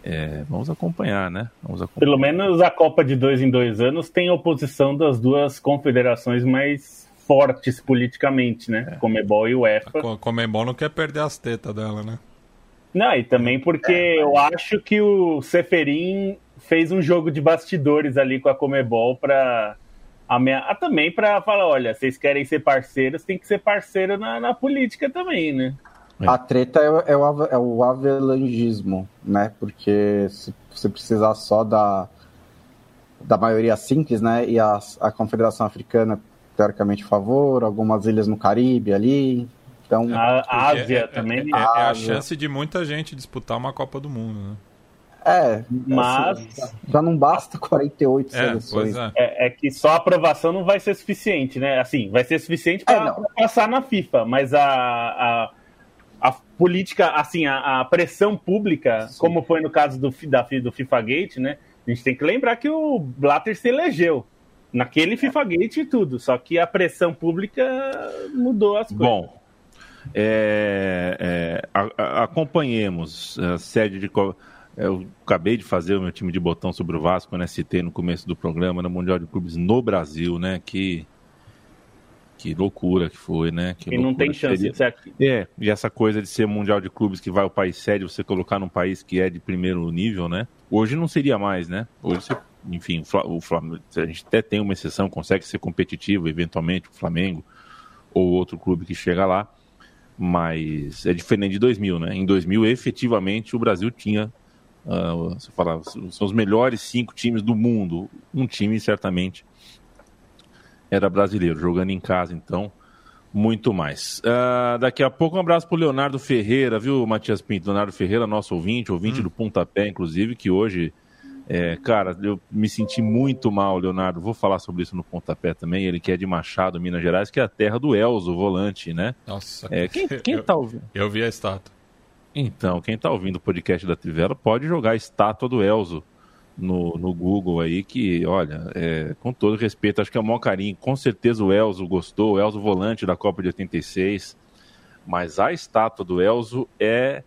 É, vamos acompanhar, né? Vamos acompanhar. Pelo menos a Copa de dois em dois anos tem oposição das duas confederações mais fortes politicamente, né? É. Comebol e UEFA. A Comebol não quer perder as tetas dela, né? Não, e também porque é, eu acho que o Seferin fez um jogo de bastidores ali com a Comebol para amea... ah, também para falar, olha, vocês querem ser parceiros, tem que ser parceiro na, na política também, né? É. A treta é, é, o, é o avelangismo, né? Porque se você precisar só da, da maioria simples, né? E a, a Confederação Africana, teoricamente, a favor, algumas ilhas no Caribe ali. Então, a Ásia é, também. É, é, é, a chance de muita gente disputar uma Copa do Mundo, né? É, mas assim, já não basta 48 é, seleções. É. é. É, que só a aprovação não vai ser suficiente, né? Assim, vai ser suficiente para é, passar na FIFA, mas a, a a política, assim, a, a pressão pública, Sim. como foi no caso do, da, do FIFA Gate, né? A gente tem que lembrar que o Blatter se elegeu naquele FIFA Gate e tudo, só que a pressão pública mudou as coisas. Bom, é, é, a, a, acompanhemos a sede de. Eu acabei de fazer o meu time de botão sobre o Vasco, né? Citei no começo do programa, no Mundial de Clubes no Brasil, né? Que que loucura que foi, né? Que e não tem chance seria... ser aqui. É, e essa coisa de ser mundial de clubes que vai o país sede, você colocar num país que é de primeiro nível, né? Hoje não seria mais, né? Hoje você, enfim, o Flamengo, a gente até tem uma exceção, consegue ser competitivo, eventualmente, o Flamengo ou outro clube que chega lá. Mas é diferente de 2000, né? Em 2000, efetivamente, o Brasil tinha, uh, você falava, são os melhores cinco times do mundo. Um time, certamente, era brasileiro, jogando em casa, então, muito mais. Uh, daqui a pouco, um abraço para Leonardo Ferreira, viu, Matias Pinto? Leonardo Ferreira, nosso ouvinte, ouvinte hum. do Pontapé, inclusive, que hoje é, cara, eu me senti muito mal, Leonardo. Vou falar sobre isso no pontapé também. Ele que é de Machado, Minas Gerais, que é a terra do Elzo, volante, né? Nossa, é, quem, quem eu, tá ouvindo? Eu vi a estátua. Então, quem tá ouvindo o podcast da Trivela pode jogar a estátua do Elzo no, no Google aí, que, olha, é, com todo respeito, acho que é o maior carinho. Com certeza o Elzo gostou, o Elzo volante da Copa de 86. Mas a estátua do Elzo é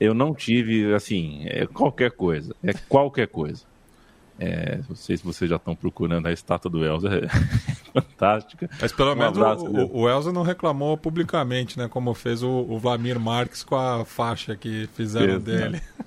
eu não tive, assim, é qualquer coisa. É qualquer coisa. É, não sei se vocês já estão procurando a estátua do Elza, é fantástica. Mas pelo um menos abraço, o, o, Elza não reclamou publicamente, né? Como fez o, o Vlamir Marques com a faixa que fizeram Exato. dele.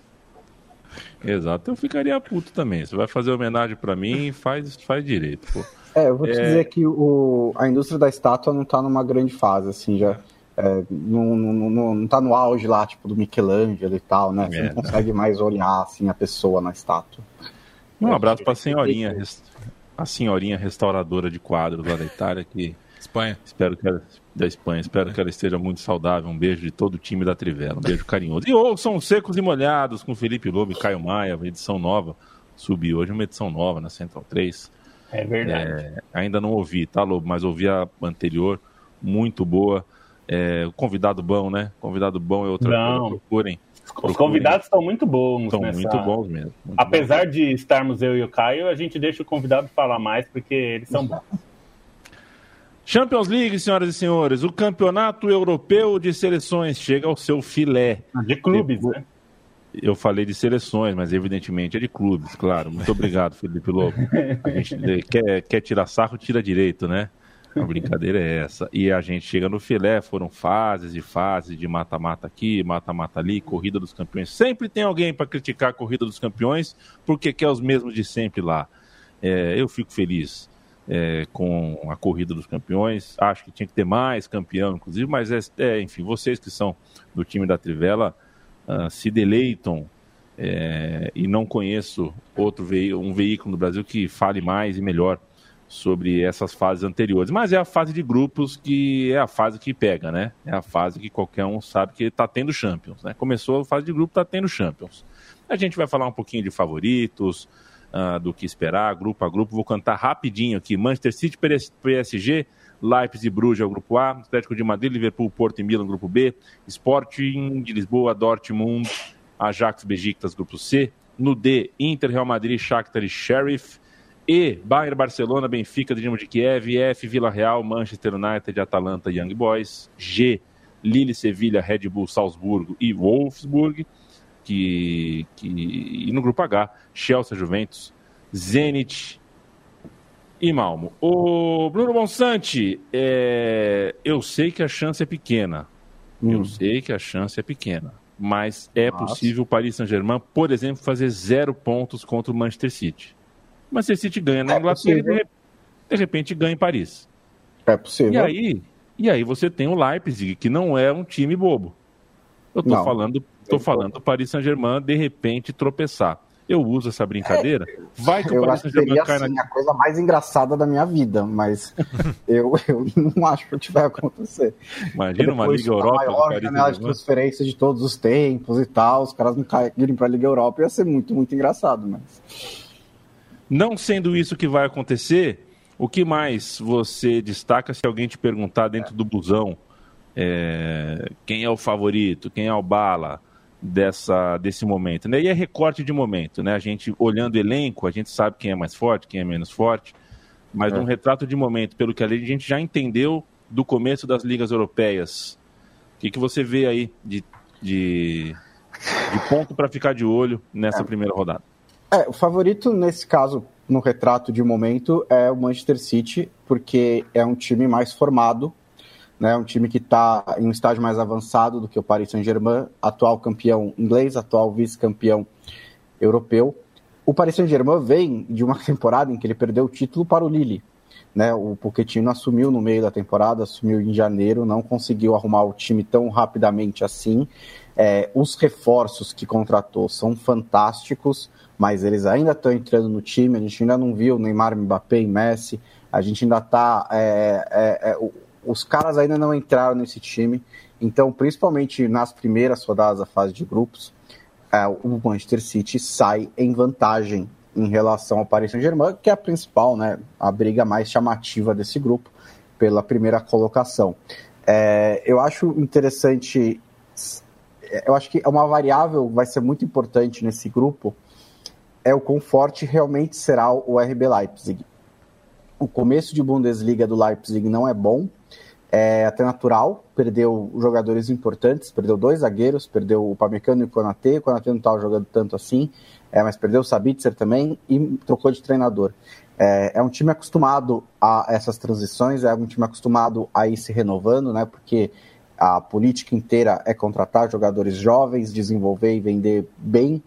Exato, eu ficaria puto também. Você vai fazer homenagem para mim, faz, faz direito. Pô. É, eu vou te é... dizer que o, a indústria da estátua não está numa grande fase, assim, já é, não, não, não, não tá no auge lá, tipo, do Michelangelo e tal, né? Você é, não consegue mais olhar, assim, a pessoa na estátua. Um é, abraço para a senhorinha, a senhorinha restauradora de quadros lá da Itália, que... Espanha. Espero que ela, da Espanha, espero que ela esteja muito saudável. Um beijo de todo o time da Trivela, um beijo carinhoso. E ouçam Secos e Molhados com Felipe Lobo e Caio Maia, edição nova. Subi hoje uma edição nova na Central 3. É verdade. É, ainda não ouvi, tá, Lobo? Mas ouvi a anterior, muito boa. É, convidado bom, né? Convidado bom é outra Não. coisa. Procurem. Os convidados estão muito bons. Estão nessa... muito bons mesmo. Muito Apesar bons. de estarmos eu e o Caio, a gente deixa o convidado falar mais porque eles são bons. Champions League, senhoras e senhores, o campeonato europeu de seleções chega ao seu filé. De clubes, Depois... né? Eu falei de seleções, mas evidentemente é de clubes, claro. Muito obrigado, Felipe Lobo. A gente quer, quer tirar sarro, tira direito, né? A brincadeira é essa. E a gente chega no filé, foram fases e fases de mata-mata aqui, mata-mata ali, corrida dos campeões. Sempre tem alguém para criticar a corrida dos campeões, porque quer os mesmos de sempre lá. É, eu fico feliz é, com a corrida dos campeões. Acho que tinha que ter mais campeão, inclusive, mas é, é enfim, vocês que são do time da Trivela uh, se deleitam. É, e não conheço outro veículo, um veículo no Brasil que fale mais e melhor sobre essas fases anteriores. Mas é a fase de grupos que é a fase que pega, né? É a fase que qualquer um sabe que está tendo Champions. Né? Começou a fase de grupo, está tendo Champions. A gente vai falar um pouquinho de favoritos, uh, do que esperar, grupo a grupo. Vou cantar rapidinho aqui. Manchester City, PSG, Leipzig e Bruges é o grupo A, Atlético de Madrid, Liverpool, Porto e Milan, grupo B, Sporting de Lisboa, Dortmund, Ajax, Besiktas, grupo C. No D, Inter, Real Madrid, Shakhtar e Sheriff. E Bayern, Barcelona, Benfica, Dinamo de Kiev, F, Vila Real, Manchester United, Atalanta, Young Boys. G, Lille, Sevilha, Red Bull, Salzburgo e Wolfsburg. Que, que, e no grupo H, Chelsea, Juventus, Zenit e Malmo. O Bruno Bonsante, é, eu sei que a chance é pequena. Hum. Eu sei que a chance é pequena. Mas é Nossa. possível o Paris Saint-Germain, por exemplo, fazer zero pontos contra o Manchester City. Manchester City ganha na é Inglaterra e de, de repente ganha em Paris. É possível. E aí, e aí você tem o Leipzig, que não é um time bobo. Eu tô não. falando, tô falando do Paris Saint-Germain de repente tropeçar. Eu uso essa brincadeira. É, vai que o Paris Saint-Germain cai assim, na... a coisa mais engraçada da minha vida, mas eu, eu não acho que vai acontecer. Imagina uma Liga Europa. A maior janela de transferência de todos os tempos e tal, os caras não caírem para a Liga Europa, ia ser muito, muito engraçado, mas não sendo isso que vai acontecer, o que mais você destaca se alguém te perguntar dentro do busão é, quem é o favorito, quem é o bala dessa, desse momento? Né? E é recorte de momento, né? A gente olhando o elenco, a gente sabe quem é mais forte, quem é menos forte, mas é. um retrato de momento, pelo que a gente já entendeu do começo das ligas europeias. O que, que você vê aí de, de, de ponto para ficar de olho nessa é. primeira rodada? É, o favorito nesse caso, no retrato de momento, é o Manchester City, porque é um time mais formado, né? Um time que está em um estágio mais avançado do que o Paris Saint-Germain, atual campeão inglês, atual vice-campeão europeu. O Paris Saint-Germain vem de uma temporada em que ele perdeu o título para o Lille. Né? O Pochettino assumiu no meio da temporada, assumiu em janeiro, não conseguiu arrumar o time tão rapidamente assim. É, os reforços que contratou são fantásticos, mas eles ainda estão entrando no time. A gente ainda não viu Neymar, Mbappé e Messi. A gente ainda está. É, é, é os caras ainda não entraram nesse time. Então, principalmente nas primeiras rodadas da fase de grupos, é, o Manchester City sai em vantagem em relação ao Paris Saint-Germain, que é a principal, né, a briga mais chamativa desse grupo, pela primeira colocação. É, eu acho interessante, eu acho que uma variável vai ser muito importante nesse grupo é o quão forte realmente será o RB Leipzig. O começo de Bundesliga do Leipzig não é bom, é até natural, perdeu jogadores importantes, perdeu dois zagueiros, perdeu o Pamecano e o Konate, o Konate não estava jogando tanto assim, é, mas perdeu o Sabitzer também e trocou de treinador. É, é, um time acostumado a essas transições, é um time acostumado a ir se renovando, né, porque a política inteira é contratar jogadores jovens, desenvolver e vender bem,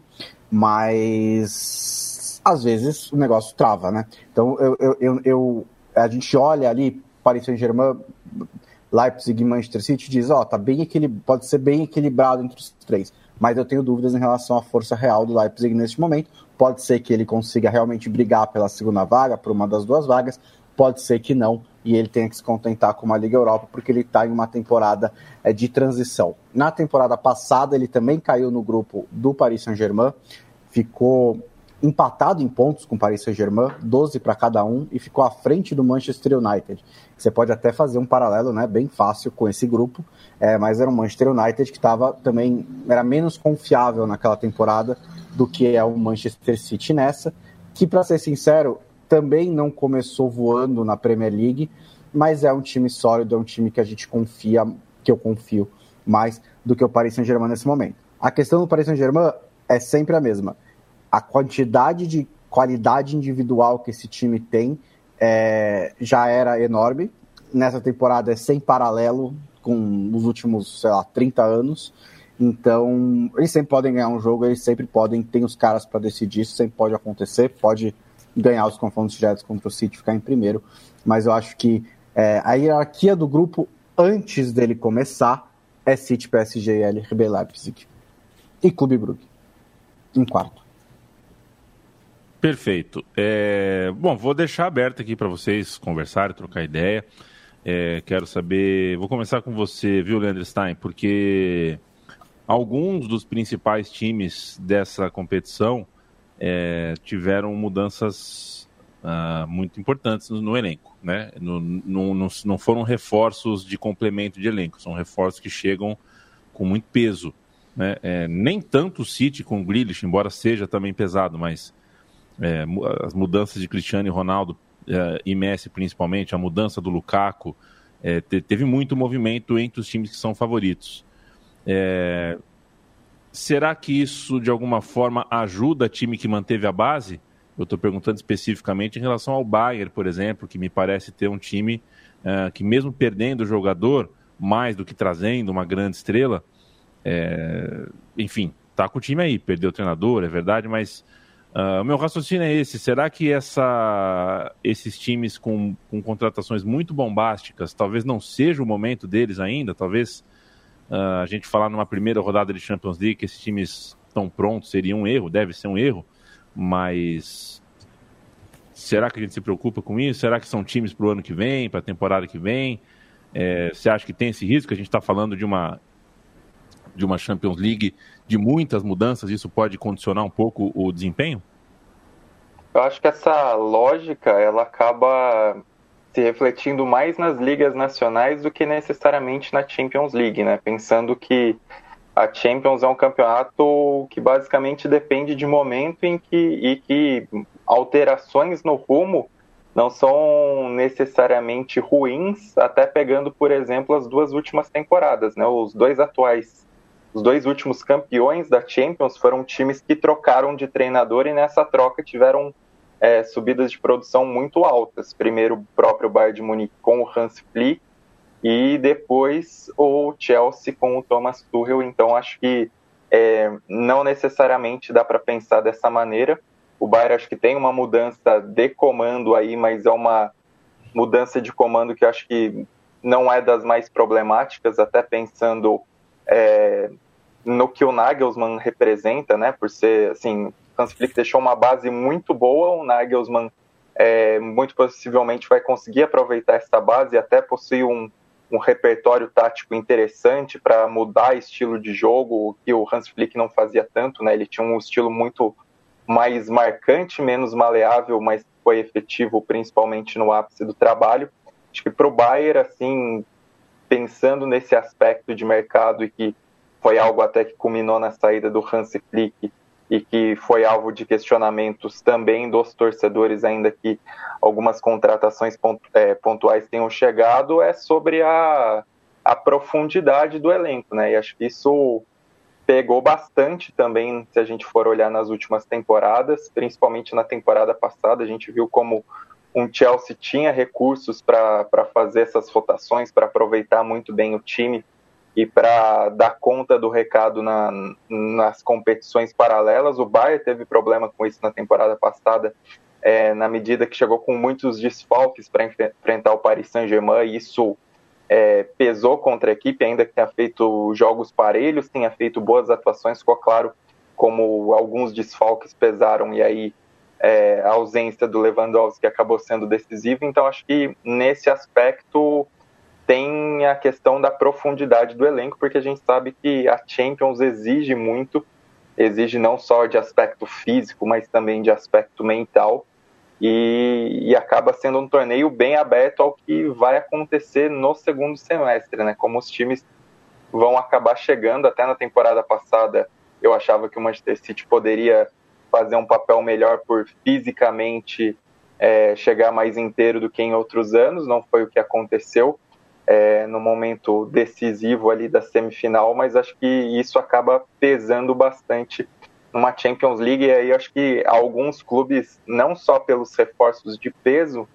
mas às vezes o negócio trava, né? Então eu, eu, eu, a gente olha ali Paris Saint-Germain, Leipzig e Manchester City diz, ó, oh, tá bem pode ser bem equilibrado entre os três, mas eu tenho dúvidas em relação à força real do Leipzig neste momento. Pode ser que ele consiga realmente brigar pela segunda vaga, por uma das duas vagas, pode ser que não, e ele tenha que se contentar com uma Liga Europa, porque ele está em uma temporada é, de transição. Na temporada passada, ele também caiu no grupo do Paris Saint-Germain, ficou empatado em pontos com o Paris Saint-Germain, 12 para cada um, e ficou à frente do Manchester United. Você pode até fazer um paralelo né, bem fácil com esse grupo, é, mas era o Manchester United que estava também, era menos confiável naquela temporada do que é o Manchester City nessa, que para ser sincero, também não começou voando na Premier League, mas é um time sólido, é um time que a gente confia, que eu confio mais do que o Paris Saint-Germain nesse momento. A questão do Paris Saint-Germain é sempre a mesma a quantidade de qualidade individual que esse time tem é, já era enorme. Nessa temporada é sem paralelo com os últimos, sei lá, 30 anos. Então, eles sempre podem ganhar um jogo, eles sempre podem, tem os caras para decidir, isso sempre pode acontecer, pode ganhar os confrontos diretos contra o City, ficar em primeiro, mas eu acho que é, a hierarquia do grupo, antes dele começar, é City, PSG, L, RB Leipzig e Clube Brugge, em quarto. Perfeito. É, bom, vou deixar aberto aqui para vocês conversarem, trocar ideia. É, quero saber. Vou começar com você, viu, Leandro Stein? Porque alguns dos principais times dessa competição é, tiveram mudanças uh, muito importantes no, no elenco. Né? No, no, não foram reforços de complemento de elenco, são reforços que chegam com muito peso. Né? É, nem tanto o City com o Grealish, embora seja também pesado, mas é, as mudanças de Cristiano e Ronaldo é, e Messi principalmente, a mudança do Lukaku, é, te, teve muito movimento entre os times que são favoritos. É, será que isso de alguma forma ajuda time que manteve a base? Eu estou perguntando especificamente em relação ao Bayern, por exemplo, que me parece ter um time é, que mesmo perdendo o jogador, mais do que trazendo uma grande estrela, é, enfim, tá com o time aí, perdeu o treinador, é verdade, mas Uh, o meu raciocínio é esse: será que essa, esses times com, com contratações muito bombásticas, talvez não seja o momento deles ainda? Talvez uh, a gente falar numa primeira rodada de Champions League que esses times estão prontos seria um erro, deve ser um erro, mas será que a gente se preocupa com isso? Será que são times para o ano que vem, para a temporada que vem? É, você acha que tem esse risco? A gente está falando de uma de uma Champions League de muitas mudanças, isso pode condicionar um pouco o desempenho? Eu acho que essa lógica ela acaba se refletindo mais nas ligas nacionais do que necessariamente na Champions League, né? Pensando que a Champions é um campeonato que basicamente depende de momento em que e que alterações no rumo não são necessariamente ruins, até pegando, por exemplo, as duas últimas temporadas, né? Os dois atuais os dois últimos campeões da Champions foram times que trocaram de treinador e nessa troca tiveram é, subidas de produção muito altas. Primeiro o próprio Bayern de Munique com o Hans Flick e depois o Chelsea com o Thomas Tuchel. Então acho que é, não necessariamente dá para pensar dessa maneira. O Bayern acho que tem uma mudança de comando aí, mas é uma mudança de comando que acho que não é das mais problemáticas, até pensando é, no que o Nagelsmann representa, né? Por ser, assim, Hans Flick deixou uma base muito boa, o Nagelsmann é, muito possivelmente vai conseguir aproveitar essa base e até possuir um, um repertório tático interessante para mudar estilo de jogo, que o Hans Flick não fazia tanto, né? Ele tinha um estilo muito mais marcante, menos maleável, mas foi efetivo principalmente no ápice do trabalho. Acho que para o Bayern, assim, pensando nesse aspecto de mercado e que foi algo até que culminou na saída do Hans Flick e que foi alvo de questionamentos também dos torcedores, ainda que algumas contratações é, pontuais tenham chegado, é sobre a, a profundidade do elenco, né? E acho que isso pegou bastante também, se a gente for olhar nas últimas temporadas, principalmente na temporada passada, a gente viu como um Chelsea tinha recursos para fazer essas rotações, para aproveitar muito bem o time e para dar conta do recado na, nas competições paralelas. O Bayern teve problema com isso na temporada passada, é, na medida que chegou com muitos desfalques para enfrentar o Paris Saint-Germain, e isso é, pesou contra a equipe, ainda que tenha feito jogos parelhos, tenha feito boas atuações, ficou claro como alguns desfalques pesaram e aí é, a ausência do Lewandowski acabou sendo decisiva. Então, acho que nesse aspecto tem a questão da profundidade do elenco, porque a gente sabe que a Champions exige muito, exige não só de aspecto físico, mas também de aspecto mental. E, e, acaba sendo um torneio bem aberto ao que vai acontecer no segundo semestre, né? Como os times vão acabar chegando. Até na temporada passada, eu achava que o Manchester City poderia fazer um papel melhor por fisicamente é, chegar mais inteiro do que em outros anos, não foi o que aconteceu é, no momento decisivo ali da semifinal, mas acho que isso acaba pesando bastante numa Champions League, e aí acho que alguns clubes, não só pelos reforços de peso,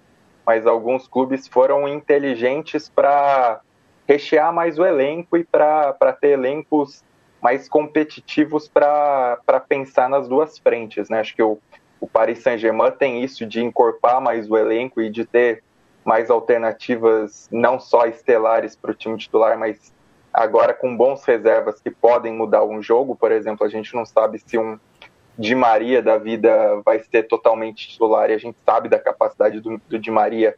mas alguns clubes foram inteligentes para rechear mais o elenco e para ter elencos mais competitivos para pensar nas duas frentes. Né? Acho que o, o Paris Saint-Germain tem isso de encorpar mais o elenco e de ter mais alternativas, não só estelares para o time titular, mas agora com bons reservas que podem mudar um jogo. Por exemplo, a gente não sabe se um Di Maria da vida vai ser totalmente titular e a gente sabe da capacidade do, do Di Maria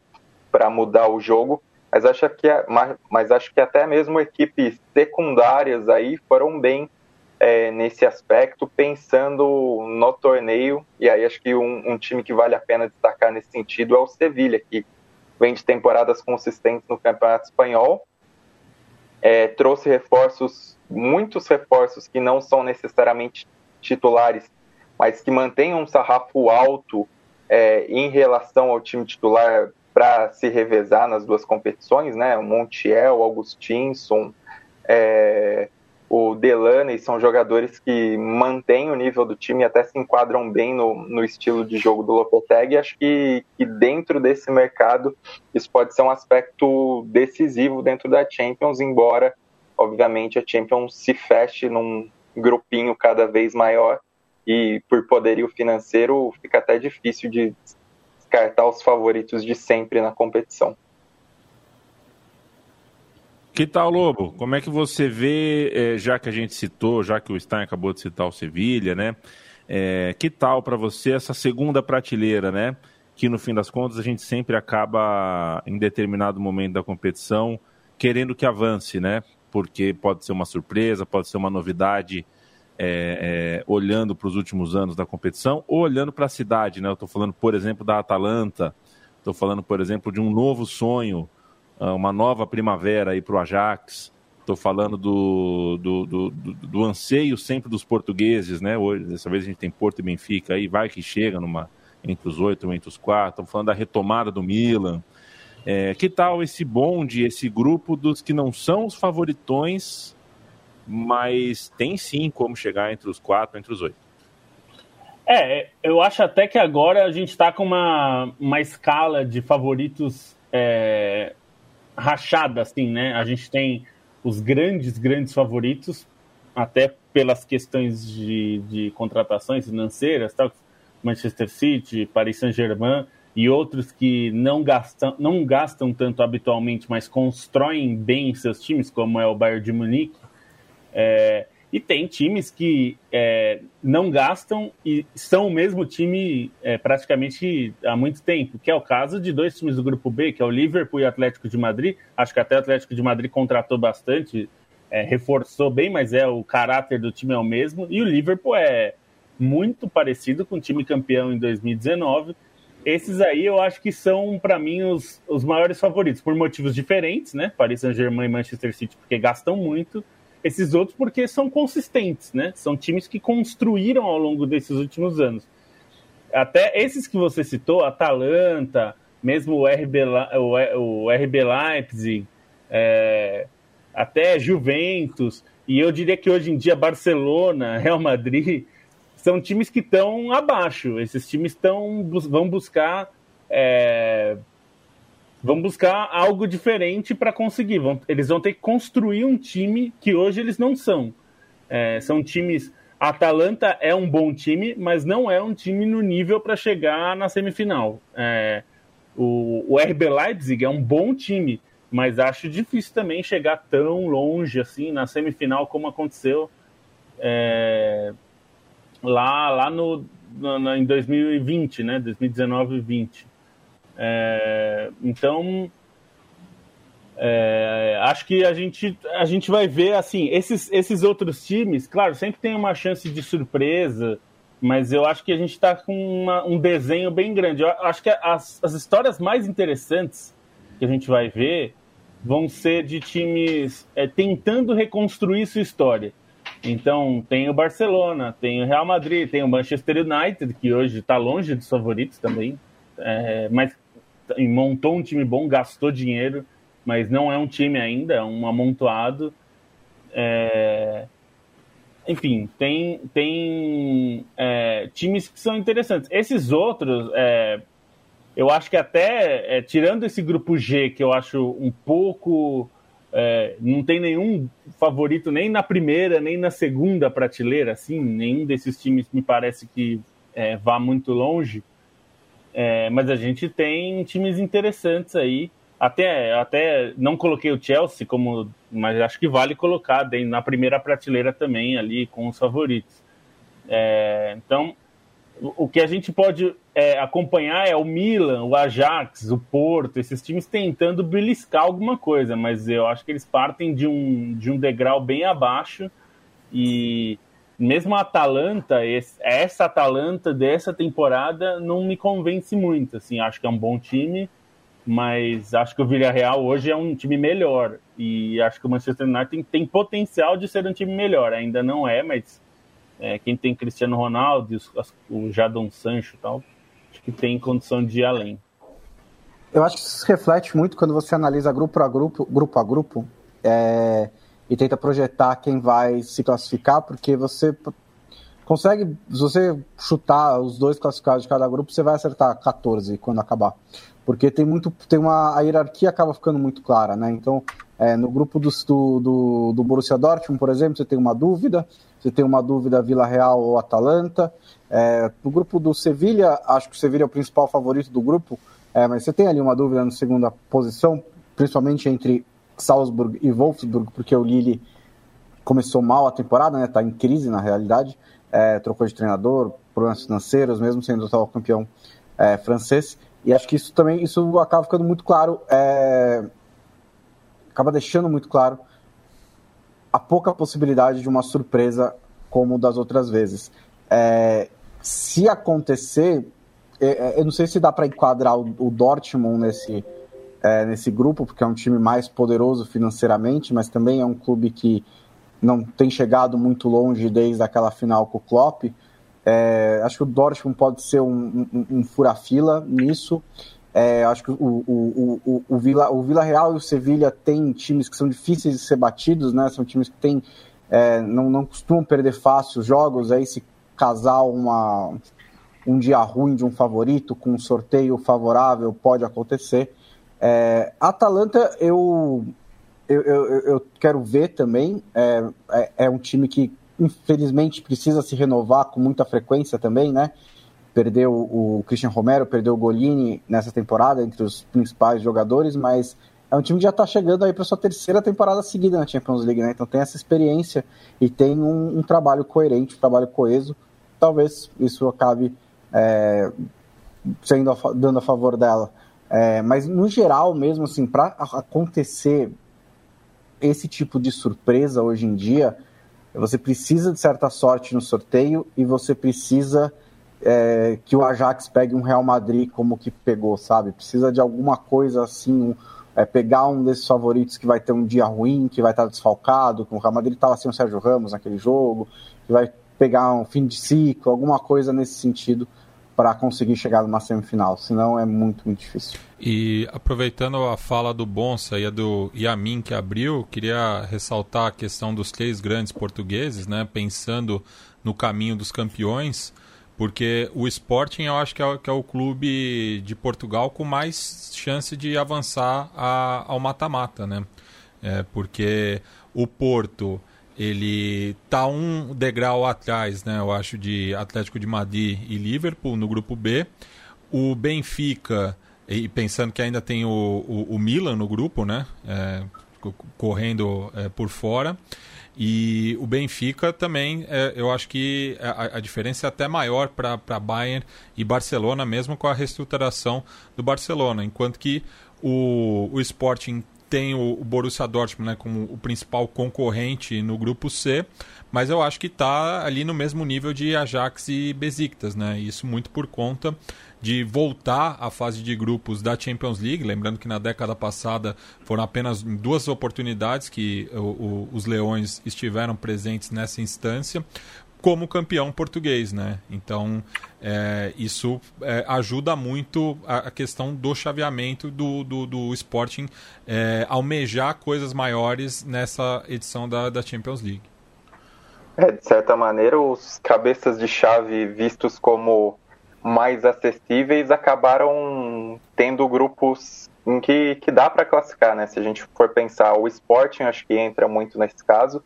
para mudar o jogo mas acho que é, mas, mas acho que até mesmo equipes secundárias aí foram bem é, nesse aspecto, pensando no torneio, e aí acho que um, um, time que vale a pena destacar nesse sentido é o Sevilha, que vem de temporadas consistentes no Campeonato Espanhol, é, trouxe reforços, muitos reforços que não são necessariamente titulares, mas que mantêm um sarrafo alto é, em relação ao time titular para se revezar nas duas competições, né? O Montiel, Augustinson, é, o Delaney são jogadores que mantêm o nível do time e até se enquadram bem no, no estilo de jogo do Lopetegui. Acho que, que dentro desse mercado isso pode ser um aspecto decisivo dentro da Champions, embora, obviamente, a Champions se feche num grupinho cada vez maior e por poderio financeiro fica até difícil de descartar os favoritos de sempre na competição. Que tal, Lobo? Como é que você vê, é, já que a gente citou, já que o Stein acabou de citar o Sevilha, né? É, que tal para você essa segunda prateleira, né? Que no fim das contas a gente sempre acaba, em determinado momento da competição, querendo que avance, né? Porque pode ser uma surpresa, pode ser uma novidade é, é, olhando para os últimos anos da competição ou olhando para a cidade, né? Eu estou falando, por exemplo, da Atalanta, estou falando, por exemplo, de um novo sonho, uma nova primavera aí para o Ajax, estou falando do, do, do, do, anseio sempre dos portugueses, né? Hoje, dessa vez a gente tem Porto e Benfica aí, vai que chega numa entre os oito, entre os quatro, estamos falando da retomada do Milan. É, que tal esse bonde, esse grupo dos que não são os favoritões mas tem sim como chegar entre os quatro, entre os oito. É, eu acho até que agora a gente está com uma, uma escala de favoritos é, rachada, assim, né? A gente tem os grandes, grandes favoritos, até pelas questões de, de contratações financeiras, tal, Manchester City, Paris Saint-Germain, e outros que não gastam, não gastam tanto habitualmente, mas constroem bem seus times, como é o Bayern de Munique. É, e tem times que é, não gastam e são o mesmo time é, praticamente há muito tempo, que é o caso de dois times do grupo B, que é o Liverpool e o Atlético de Madrid. Acho que até o Atlético de Madrid contratou bastante, é, reforçou bem, mas é o caráter do time é o mesmo. E o Liverpool é muito parecido com o time campeão em 2019. Esses aí eu acho que são, para mim, os, os maiores favoritos, por motivos diferentes, né? Paris Saint-Germain e Manchester City, porque gastam muito esses outros porque são consistentes, né? São times que construíram ao longo desses últimos anos. Até esses que você citou, Atalanta, mesmo o RB, o, RB Leipzig, é, até Juventus, e eu diria que hoje em dia Barcelona, Real Madrid, são times que estão abaixo. Esses times estão vão buscar é, vão buscar algo diferente para conseguir. Vão, eles vão ter que construir um time que hoje eles não são. É, são times. A Atalanta é um bom time, mas não é um time no nível para chegar na semifinal. É, o, o RB Leipzig é um bom time, mas acho difícil também chegar tão longe assim na semifinal como aconteceu é, lá, lá no, em 2020, né? 2019 e 20. É, então, é, acho que a gente, a gente vai ver assim esses, esses outros times, claro, sempre tem uma chance de surpresa, mas eu acho que a gente está com uma, um desenho bem grande. Eu acho que as, as histórias mais interessantes que a gente vai ver vão ser de times é, tentando reconstruir sua história. Então, tem o Barcelona, tem o Real Madrid, tem o Manchester United, que hoje está longe dos favoritos também, é, mas montou um time bom, gastou dinheiro, mas não é um time ainda, é um amontoado. É... Enfim, tem, tem é, times que são interessantes. Esses outros, é, eu acho que até, é, tirando esse grupo G, que eu acho um pouco. É, não tem nenhum favorito nem na primeira, nem na segunda prateleira, assim, nenhum desses times me parece que é, vá muito longe. É, mas a gente tem times interessantes aí. Até, até não coloquei o Chelsea como, mas acho que vale colocar na primeira prateleira também ali com os favoritos. É, então, o que a gente pode é, acompanhar é o Milan, o Ajax, o Porto, esses times tentando beliscar alguma coisa, mas eu acho que eles partem de um, de um degrau bem abaixo e mesmo a Atalanta, essa Atalanta dessa temporada não me convence muito. Assim, acho que é um bom time, mas acho que o Villarreal hoje é um time melhor. E acho que o Manchester United tem, tem potencial de ser um time melhor. Ainda não é, mas é, quem tem Cristiano Ronaldo, o Jadon Sancho e tal, acho que tem condição de ir além. Eu acho que isso se reflete muito quando você analisa grupo a grupo, grupo a grupo. É e tenta projetar quem vai se classificar, porque você consegue, se você chutar os dois classificados de cada grupo, você vai acertar 14 quando acabar. Porque tem muito, tem uma, a hierarquia acaba ficando muito clara, né? Então, é, no grupo do, do, do Borussia Dortmund, por exemplo, você tem uma dúvida, você tem uma dúvida Vila Real ou Atalanta. É, no grupo do Sevilha, acho que o Sevilha é o principal favorito do grupo, é, mas você tem ali uma dúvida na segunda posição, principalmente entre Salzburg e Wolfsburg, porque o Lille começou mal a temporada, né? Tá em crise na realidade, é, trocou de treinador, problemas financeiros, mesmo sendo o atual campeão é, francês. E acho que isso também isso acaba ficando muito claro, é, acaba deixando muito claro a pouca possibilidade de uma surpresa como das outras vezes. É, se acontecer, é, é, eu não sei se dá para enquadrar o, o Dortmund nesse é, nesse grupo, porque é um time mais poderoso financeiramente, mas também é um clube que não tem chegado muito longe desde aquela final com o Klopp. É, acho que o Dortmund pode ser um, um, um fura-fila nisso. É, acho que o, o, o, o, Vila, o Vila Real e o Sevilha têm times que são difíceis de ser batidos, né? São times que têm, é, não, não costumam perder fácil os jogos. Aí se casar uma, um dia ruim de um favorito com um sorteio favorável pode acontecer. É, Atalanta, eu, eu, eu, eu, quero ver também. É, é, é, um time que, infelizmente, precisa se renovar com muita frequência também, né? perdeu o Christian Romero, perdeu o Golini nessa temporada, entre os principais jogadores, mas é um time que já está chegando aí para sua terceira temporada seguida na Champions League, né? Então tem essa experiência e tem um, um trabalho coerente, um trabalho coeso. Talvez isso acabe é, sendo a, dando a favor dela. É, mas no geral mesmo, assim, para acontecer esse tipo de surpresa hoje em dia, você precisa de certa sorte no sorteio e você precisa é, que o Ajax pegue um Real Madrid como que pegou, sabe? Precisa de alguma coisa assim, um, é, pegar um desses favoritos que vai ter um dia ruim, que vai estar desfalcado, como o Real Madrid estava sem o Sérgio Ramos naquele jogo, que vai pegar um fim de ciclo, alguma coisa nesse sentido para conseguir chegar numa semifinal, senão é muito, muito difícil. E aproveitando a fala do Bonsa e a do Yamin que abriu, queria ressaltar a questão dos três grandes portugueses, né, pensando no caminho dos campeões. Porque o Sporting eu acho que é, que é o clube de Portugal com mais chance de avançar a, ao mata-mata, né? É, porque o Porto ele tá um degrau atrás, né? Eu acho de Atlético de Madrid e Liverpool no grupo B. O Benfica e pensando que ainda tem o, o, o Milan no grupo, né? É, correndo é, por fora. E o Benfica também, é, eu acho que a, a, diferença é até maior para Bayern e Barcelona, mesmo com a reestruturação do Barcelona. Enquanto que o, o Sporting tem o, o Borussia Dortmund né, como o principal concorrente no grupo C, mas eu acho que está ali no mesmo nível de Ajax e Besiktas. Né? Isso muito por conta de voltar à fase de grupos da Champions League. Lembrando que na década passada foram apenas duas oportunidades que o, o, os Leões estiveram presentes nessa instância como campeão português, né? Então é, isso é, ajuda muito a, a, questão do chaveamento do, do, do Sporting é, almejar coisas maiores nessa edição da, da Champions League. É, de certa maneira, os cabeças de chave vistos como mais acessíveis acabaram tendo grupos em que, que dá para classificar, né? Se a gente for pensar, o Sporting acho que entra muito nesse caso,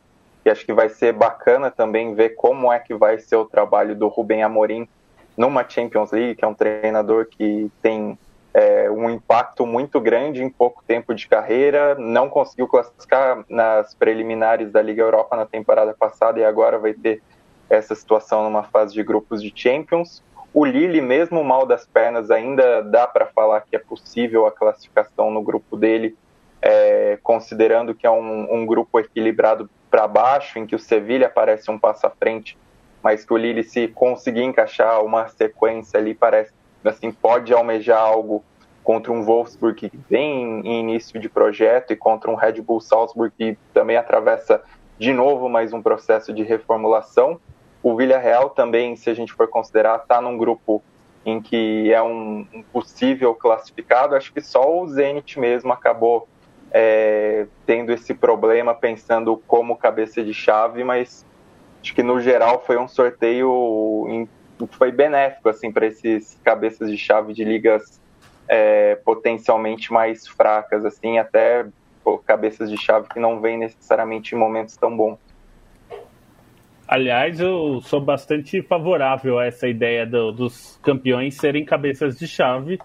e acho que vai ser bacana também ver como é que vai ser o trabalho do Rubem Amorim numa Champions League, que é um treinador que tem é, um impacto muito grande em pouco tempo de carreira, não conseguiu classificar nas preliminares da Liga Europa na temporada passada e agora vai ter essa situação numa fase de grupos de Champions. O Lille, mesmo mal das pernas, ainda dá para falar que é possível a classificação no grupo dele, é, considerando que é um, um grupo equilibrado para baixo, em que o Sevilha aparece um passo à frente, mas que o Lille, se conseguir encaixar uma sequência ali, parece assim pode almejar algo contra um Wolfsburg que vem em início de projeto e contra um Red Bull Salzburg que também atravessa de novo mais um processo de reformulação. O Villarreal também, se a gente for considerar, está num grupo em que é um, um, possível classificado. Acho que só o Zenit mesmo acabou é, tendo esse problema, pensando como cabeça de chave, mas acho que no geral foi um sorteio em, foi benéfico assim para esses cabeças de chave de ligas é, potencialmente mais fracas, assim, até pô, cabeças de chave que não vêm necessariamente em momentos tão bons. Aliás, eu sou bastante favorável a essa ideia do, dos campeões serem cabeças de chave.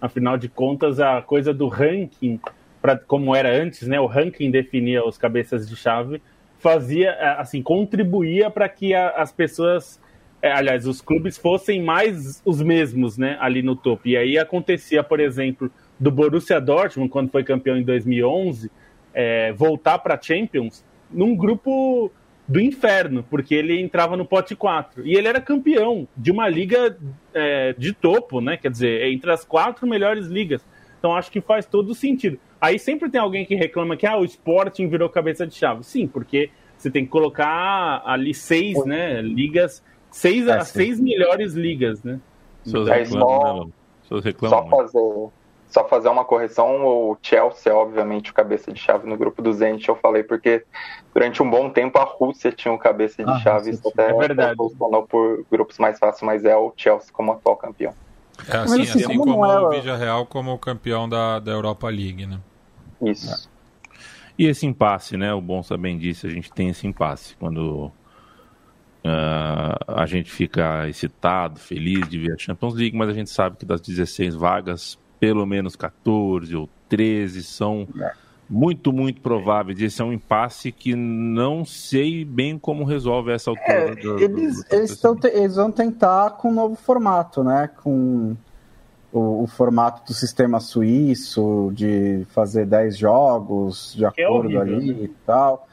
Afinal de contas, a coisa do ranking, pra, como era antes, né? O ranking definia os cabeças de chave, fazia, assim, contribuía para que a, as pessoas, é, aliás, os clubes fossem mais os mesmos, né? Ali no topo. E aí acontecia, por exemplo, do Borussia Dortmund, quando foi campeão em 2011, é, voltar para Champions num grupo do inferno, porque ele entrava no pote 4. E ele era campeão de uma liga é, de topo, né? Quer dizer, entre as quatro melhores ligas. Então acho que faz todo sentido. Aí sempre tem alguém que reclama que ah, o Sporting virou cabeça de chave. Sim, porque você tem que colocar ali seis, né? Ligas, seis, é, as seis melhores ligas, né? Seus é só, né, só fazer só fazer uma correção, o Chelsea é obviamente o cabeça de chave no grupo do Zenit, eu falei, porque durante um bom tempo a Rússia tinha um cabeça de ah, chave, isso até é verdade. funcionou por grupos mais fáceis, mas é o Chelsea como atual campeão. É assim, assim, assim como, como é... o Vigia Real como campeão da, da Europa League, né? Isso. E esse impasse, né? O Bonsa bem disse, a gente tem esse impasse. Quando Uh, a gente fica excitado, feliz de ver a Champions League, mas a gente sabe que das 16 vagas, pelo menos 14 ou 13 são é. Muito, muito prováveis. Esse é um impasse que não sei bem como resolve essa altura. É, do, eles, do eles, tão, eles vão tentar com um novo formato, né? Com o, o, formato do sistema suíço, de fazer 10 jogos de é acordo é ali né? e tal.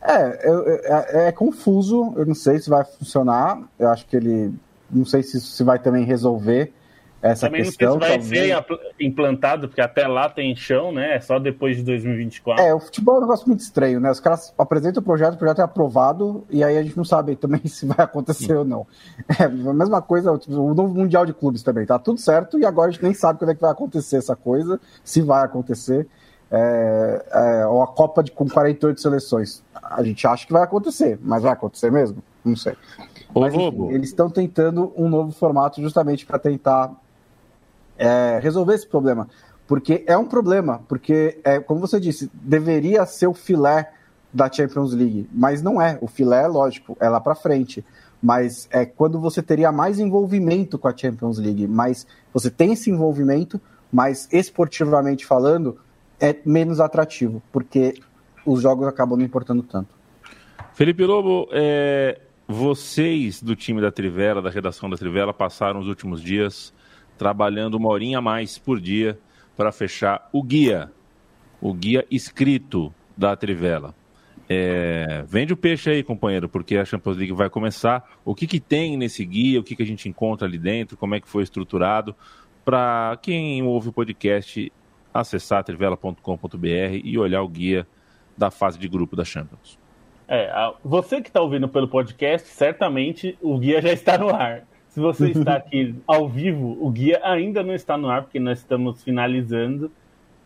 É, é, é, confuso, eu não sei se vai funcionar. Eu acho que ele. Não sei se, se vai também resolver essa também questão. Também não sei se vai talvez... ser implantado, porque até lá tem chão, né? É só depois de 2024. É, o futebol é um negócio muito estranho, né? Os caras apresentam o projeto, o projeto é aprovado, e aí a gente não sabe também se vai acontecer Sim. ou não. É a mesma coisa, o novo Mundial de Clubes também, tá tudo certo, e agora a gente nem sabe quando é que vai acontecer essa coisa, se vai acontecer. É, é, ou a Copa de, com 48 seleções. A gente acha que vai acontecer, mas vai acontecer mesmo? Não sei. Mas, enfim, eles estão tentando um novo formato justamente para tentar é, resolver esse problema. Porque é um problema, porque, é, como você disse, deveria ser o filé da Champions League, mas não é. O filé, lógico, é lá para frente. Mas é quando você teria mais envolvimento com a Champions League. Mas você tem esse envolvimento, mas esportivamente falando, é menos atrativo, porque os jogos acabam não importando tanto. Felipe Lobo, é, vocês do time da Trivela, da redação da Trivela, passaram os últimos dias trabalhando uma horinha a mais por dia para fechar o guia, o guia escrito da Trivela. É, vende o peixe aí, companheiro, porque a Champions League vai começar. O que, que tem nesse guia, o que, que a gente encontra ali dentro, como é que foi estruturado, para quem ouve o podcast acessar trivela.com.br e olhar o guia da fase de grupo da Champions. É, você que está ouvindo pelo podcast, certamente o guia já está no ar. Se você está aqui ao vivo, o guia ainda não está no ar, porque nós estamos finalizando,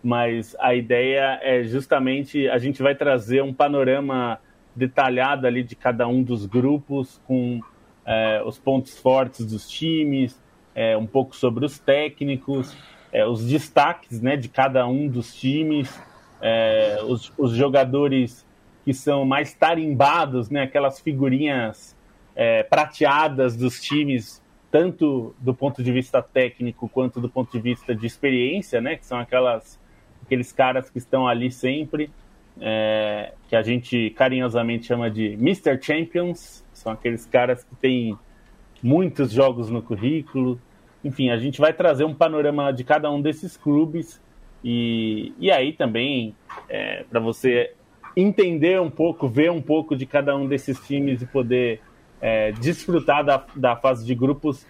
mas a ideia é justamente a gente vai trazer um panorama detalhado ali de cada um dos grupos, com é, os pontos fortes dos times, é, um pouco sobre os técnicos, é, os destaques né, de cada um dos times, é, os, os, jogadores que são mais tarimbados, né, aquelas figurinhas é, prateadas dos times, tanto do ponto de vista técnico quanto do ponto de vista de experiência, né, que são aquelas, aqueles caras que estão ali sempre, é, que a gente carinhosamente chama de Mr. Champions, são aqueles caras que têm muitos jogos no currículo, enfim, a gente vai trazer um panorama de cada um desses clubes e, e aí também é, para você entender um pouco, ver um pouco de cada um desses times e poder é, desfrutar da, da fase de grupos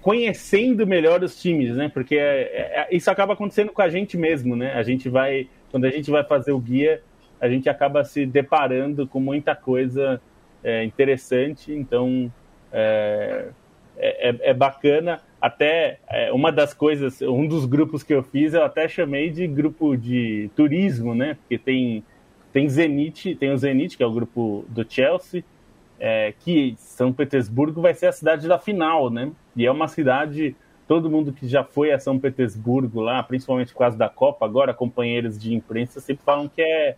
conhecendo melhor os times, né? Porque é, é, isso acaba acontecendo com a gente mesmo, né? A gente vai, quando a gente vai fazer o guia, a gente acaba se deparando com muita coisa é, interessante. Então, é, é, é, bacana até é, uma das coisas, um dos grupos que eu fiz, eu até chamei de grupo de turismo, né? Porque tem tem Zenit, tem o Zenit, que é o grupo do Chelsea, é, que São Petersburgo vai ser a cidade da final, né? E é uma cidade, todo mundo que já foi a São Petersburgo lá, principalmente por causa da Copa, agora companheiros de imprensa sempre falam que é,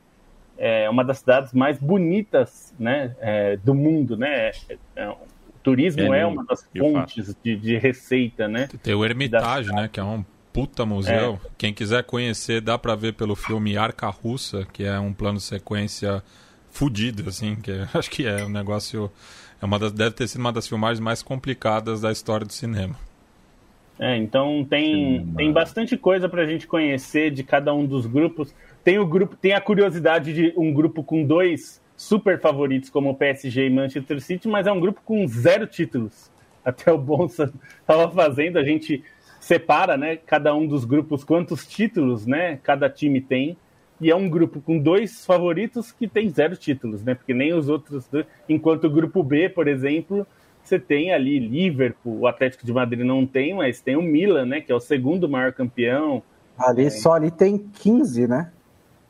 é uma das cidades mais bonitas, né, é, do mundo, né? É, é turismo é, é uma das fontes de, de, receita, né? Tem o Hermitage, né? Que é um puta museu. É. Quem quiser conhecer, dá para ver pelo filme Arca Russa, que é um plano de sequência fudido, assim, que é, acho que é um negócio. É uma das, deve ter sido uma das filmagens mais complicadas da história do cinema. É, então tem, tem bastante coisa para a gente conhecer de cada um dos grupos. Tem o grupo, tem a curiosidade de um grupo com dois super favoritos como o PSG e Manchester City, mas é um grupo com zero títulos. Até o Bonsa estava fazendo, a gente separa, né, cada um dos grupos quantos títulos, né, cada time tem. E é um grupo com dois favoritos que tem zero títulos, né? Porque nem os outros dois. Enquanto o grupo B, por exemplo, você tem ali Liverpool, o Atlético de Madrid não tem, mas tem o Milan, né? Que é o segundo maior campeão. Ali é, só ali tem 15, né?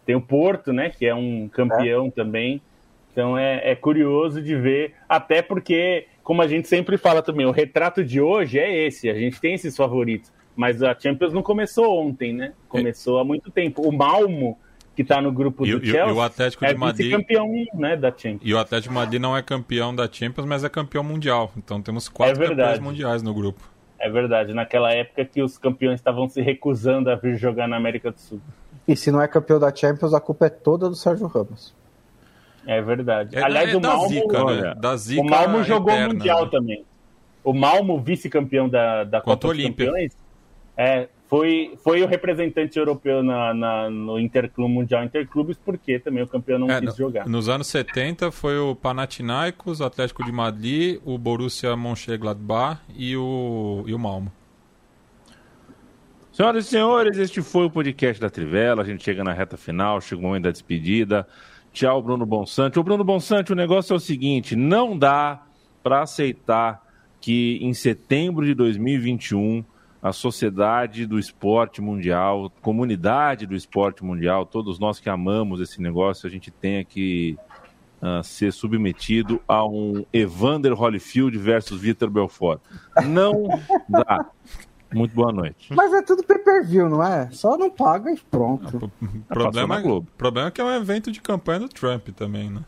Tem o Porto, né? Que é um campeão é. também. Então é, é, curioso de ver, até porque, como a gente sempre fala também, o retrato de hoje é esse, a gente tem esses favoritos. Mas a Champions não começou ontem, né? Começou há muito tempo. O Malmo, que está no grupo do o- e o- Chelsea, e o Atlético é de Madrid. vice-campeão né, da Champions. E o Atlético de Madrid não é campeão da Champions, mas é campeão mundial. Então temos quatro É campeões mundiais no grupo. É verdade, naquela época que os campeões estavam se recusando a vir jogar na América do Sul. E se não é campeão da Champions, a culpa é toda do Sérgio Ramos. É verdade. É, Aliás, é o da Malmo, zica, olha, né? Da zica o Malmo jogou eterna, Mundial né? também. O Malmo, vice-campeão da, da Contra Copa o dos Olímpia. Campeões, é, foi, foi o representante europeu na, na- no Interclube Mundial Interclubes, porque também o campeão não É, quis no- jogar. Nos anos 70 foi o Panathinaikos, o Atlético de Madrid, o Borussia Mönchengladbach e o, e o Malmo. Senhoras e senhores, este foi o podcast da Trivela. A gente chega na reta final, chega o momento da despedida. Tchau, Bruno Bonsante. Ô, Bruno Bonsante, o negócio é o seguinte: não dá para aceitar que em setembro de 2021 a sociedade do esporte mundial, comunidade do esporte mundial, todos nós que amamos esse negócio, a gente tenha que ah, ser submetido a um Evander Holyfield versus Vitor Belfort. Não dá. Muito boa noite. Mas é tudo pay-per-view, não é? Só não paga e pronto. O problema, Globo. problema é que é um evento de campanha do Trump também, né?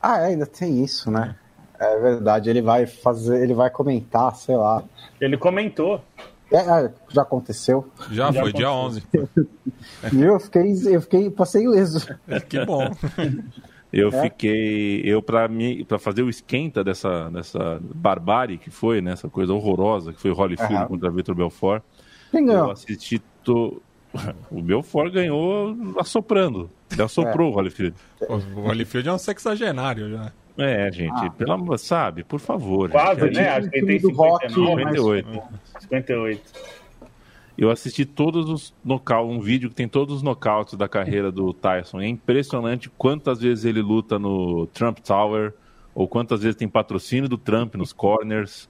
Ah, é, ainda tem isso, né? É verdade, ele vai fazer, ele vai comentar, sei lá. Ele comentou. É, é, já aconteceu. Já, Já foi dia 11. Viu? Eu fiquei, eu fiquei, passei ileso. que bom. Eu É? fiquei. Eu, pra, mim, pra fazer o esquenta dessa, dessa barbárie que foi, né? Essa coisa horrorosa que foi o Holyfield Aham. contra Vitor Belfort, Quem eu ganhou? assisti. To... O Belfort ganhou assoprando. Ele assoprou o Holyfield. O Holyfield é um sexagenário já. É, gente, Ah. pelo amor, sabe, por favor. Quase, gente, né? eu- Acho que tem do rock, 59, mas- 58. 58. Eu assisti todos os nocautes, um vídeo que tem todos os nocautes da carreira do Tyson. É impressionante quantas vezes ele luta no Trump Tower, ou quantas vezes tem patrocínio do Trump nos corners.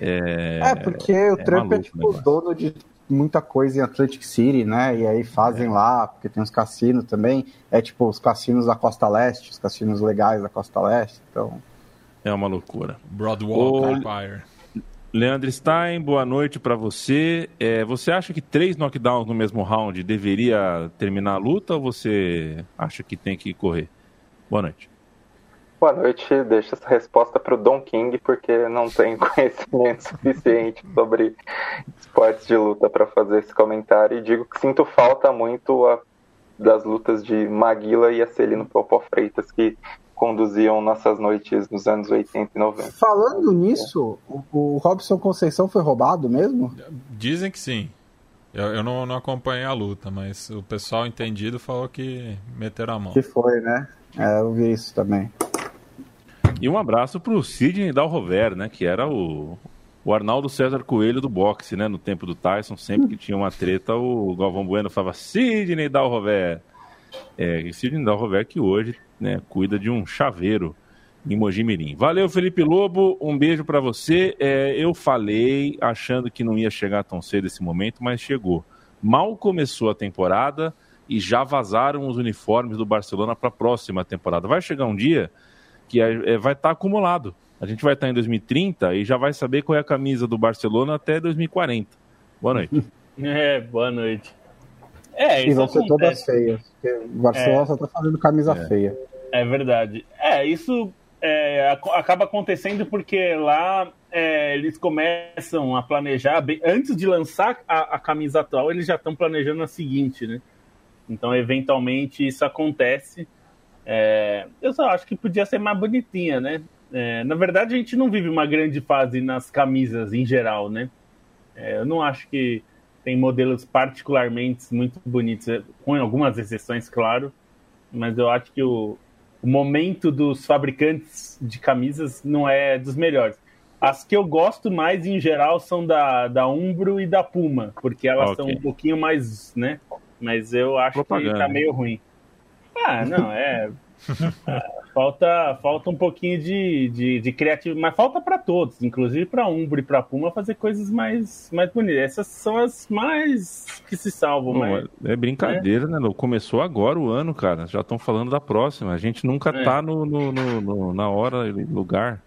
É, É, porque o é Trump é maluco o tipo negócio. dono de muita coisa em Atlantic City, né? E aí fazem lá, porque tem uns cassinos também. É tipo os cassinos da Costa Leste, os cassinos legais da Costa Leste. Então, é uma loucura. Broadwalk Empire. Leandro Stein, boa noite pra você. É, você acha que três knockdowns no mesmo round deveria terminar a luta ou você acha que tem que correr? Boa noite. Boa noite, deixo essa resposta para o Don King, porque não tenho conhecimento suficiente sobre esportes de luta para fazer esse comentário. E digo que sinto falta muito a- das lutas de Maguila e Acelino Popó Freitas, que conduziam nossas noites nos anos 80 e 90. falando nisso, o, o Robson Conceição foi roubado mesmo? Dizem que sim. Eu, eu não, não acompanhei a luta, mas o pessoal entendido falou que meteram a mão. Que foi, né? É, eu vi isso também. E um abraço pro Sidney Dalrover, né? Que era o, o Arnaldo César Coelho do boxe, né? No tempo do Tyson, sempre que tinha uma treta, o Galvão Bueno falava Sidney Dalrover. É, e Sidney Dalrover que hoje né, cuida de um chaveiro em Mojimirim. Valeu, Felipe Lobo. Um beijo pra você. É, eu falei achando que não ia chegar tão cedo esse momento, mas chegou. Mal começou a temporada e já vazaram os uniformes do Barcelona para a próxima temporada. Vai chegar um dia que é, é, vai estar acumulado. A gente vai estar em 2030 e já vai saber qual é a camisa do Barcelona até 2040. Boa noite. É, boa noite. É, E isso vão ser todas feias. O Barcelona É. só tá fazendo camisa feia. É verdade. É, isso é, ac- acaba acontecendo porque lá é, eles começam a planejar, bem- antes de lançar a, a camisa atual, eles já estão planejando a seguinte, né? Então, eventualmente, isso acontece. É, eu só acho que podia ser mais bonitinha, né? É, na verdade, a gente não vive uma grande fase nas camisas em geral, né? É, eu não acho que tem modelos particularmente muito bonitos, é, com algumas exceções, claro, mas eu acho que o, o momento dos fabricantes de camisas não é dos melhores. As que eu gosto mais em geral são da, da Umbro e da Puma, porque elas Ok. são um pouquinho mais, né? Mas eu acho Propaganda. que tá meio ruim. Ah, não, é. ah, falta, falta um pouquinho de, de, de criatividade, mas falta para todos, inclusive para Umbro e para Puma, fazer coisas mais, mais bonitas. Essas são as mais que se salvam, Não, mas é, é brincadeira, né? Lu? Começou agora o ano, cara. Já estão falando da próxima. A gente nunca É. tá no, no- no- no- na hora e lugar.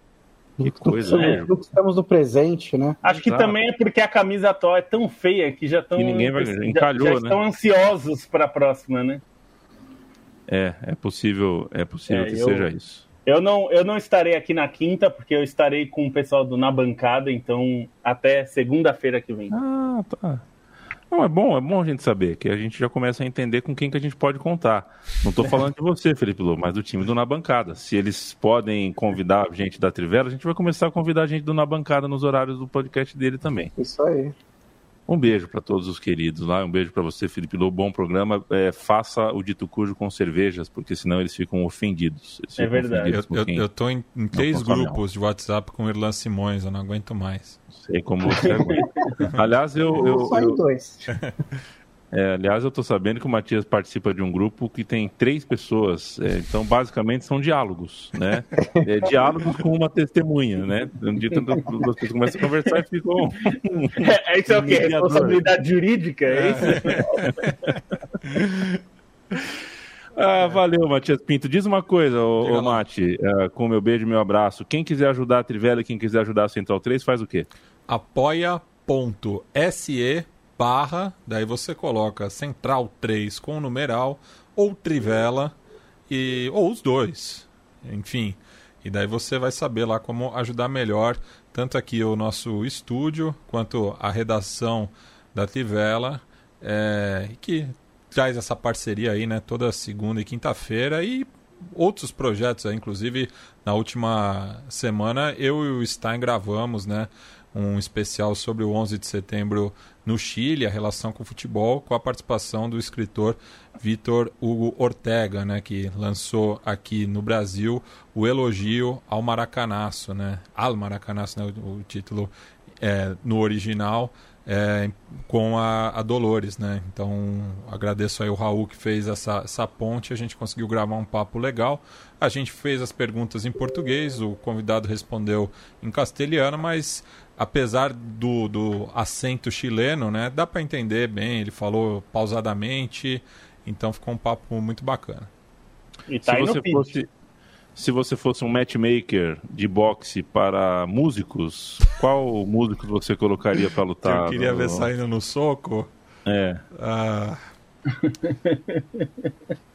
Que coisa, Estamos- né? Estamos no presente, né? Acho que Exato. também é porque a camisa atual é tão feia que já estão vai- já- encalhou, já, né? estão ansiosos para a próxima, né? É, é possível, é possível É, que eu- seja isso. Eu não, eu não estarei aqui na quinta, porque eu estarei com o pessoal do Na Bancada, então até segunda-feira que vem. Ah, tá. Não, é bom, é bom a gente saber, que a gente já começa a entender com quem que a gente pode contar. Não tô falando de você, Felipe Lobo, mas do time do Na Bancada. Se eles podem convidar a gente da Trivela, a gente vai começar a convidar a gente do Na Bancada nos horários do podcast dele também. Isso aí. Um beijo para todos os queridos lá, um beijo para você, Felipe Lobo. Bom programa. É, faça o dito cujo com cervejas, porque senão eles ficam ofendidos. Eles É ficam verdade. ofendidos Eu, eu, eu tô em, em três grupos de WhatsApp com o Irlan Simões, eu não aguento mais. sei como você aguenta. Aliás, eu, eu, Só em eu- dois. é, aliás, eu tô sabendo que o Matias participa de um grupo que tem três pessoas. é, então, basicamente, são diálogos, né? É, diálogos com uma testemunha, né? Um dia, tanto- duas pessoas começam a conversar e ficam. É, isso é o quê? Responsabilidade jurídica? É isso? Ah, valeu, Matias Pinto. Diz uma coisa, ô, ô. Mati, é, com meu beijo e meu abraço. Quem quiser ajudar a Trivela e quem quiser ajudar a Central 3, faz o quê? apoia.se barra, daí você coloca Central 3 com numeral ou Trivela e ou os dois. Enfim, e daí você vai saber lá como ajudar melhor tanto aqui o nosso estúdio quanto a redação da Trivela, é, que traz essa parceria aí, né, toda segunda e quinta-feira e outros projetos, aí, inclusive na última semana eu e o Stein gravamos, né, um especial sobre o 11 de setembro no Chile, a relação com o futebol, com a participação do escritor Vitor Hugo Ortega, né, que lançou aqui no Brasil o elogio ao Maracanaço, né, al Maracanaço, né, o, título é, no original, é, com a, a Dolores, né? Então agradeço aí o Raul que fez essa, essa ponte, a gente conseguiu gravar um papo legal. A gente fez as perguntas em português, o convidado respondeu em castelhano, mas apesar do, do acento chileno, né, dá para entender bem. Ele falou pausadamente, então ficou um papo muito bacana. E tá se você fosse se você fosse um matchmaker de boxe para músicos, qual músico você colocaria para lutar? eu queria no- ver saindo no soco. É. Ah,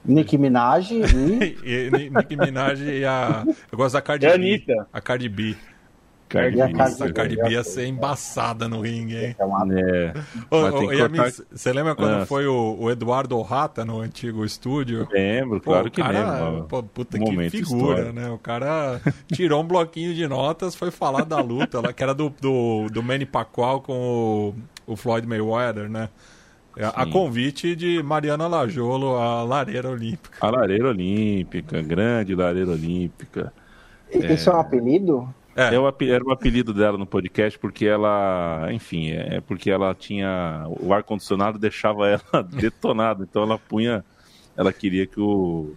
Nick Minaj e. e, e Nicki Minaj e a. Eu gosto da Cardi a B. Anitta. A Cardi B. Cardi a B. Cardi B ia ser embaçada no ringue, hein? É uma- É. Ô, Yami, cortar- você lembra quando Ah. foi o, o Eduardo Rata no antigo estúdio? Lembro, Pô, claro que cara, lembro. pô, puta Um que figura, histórico. né? O cara tirou um bloquinho de notas, foi falar da luta lá, que era do, do, do Manny Pacquiao com o, o Floyd Mayweather, né? A, a convite de Mariana Lajolo, a lareira olímpica. A lareira olímpica, grande lareira olímpica. Isso é um apelido? É, É o era o apelido dela no podcast porque ela, enfim, é porque ela tinha o ar condicionado deixava ela detonada, então ela punha, ela queria que o,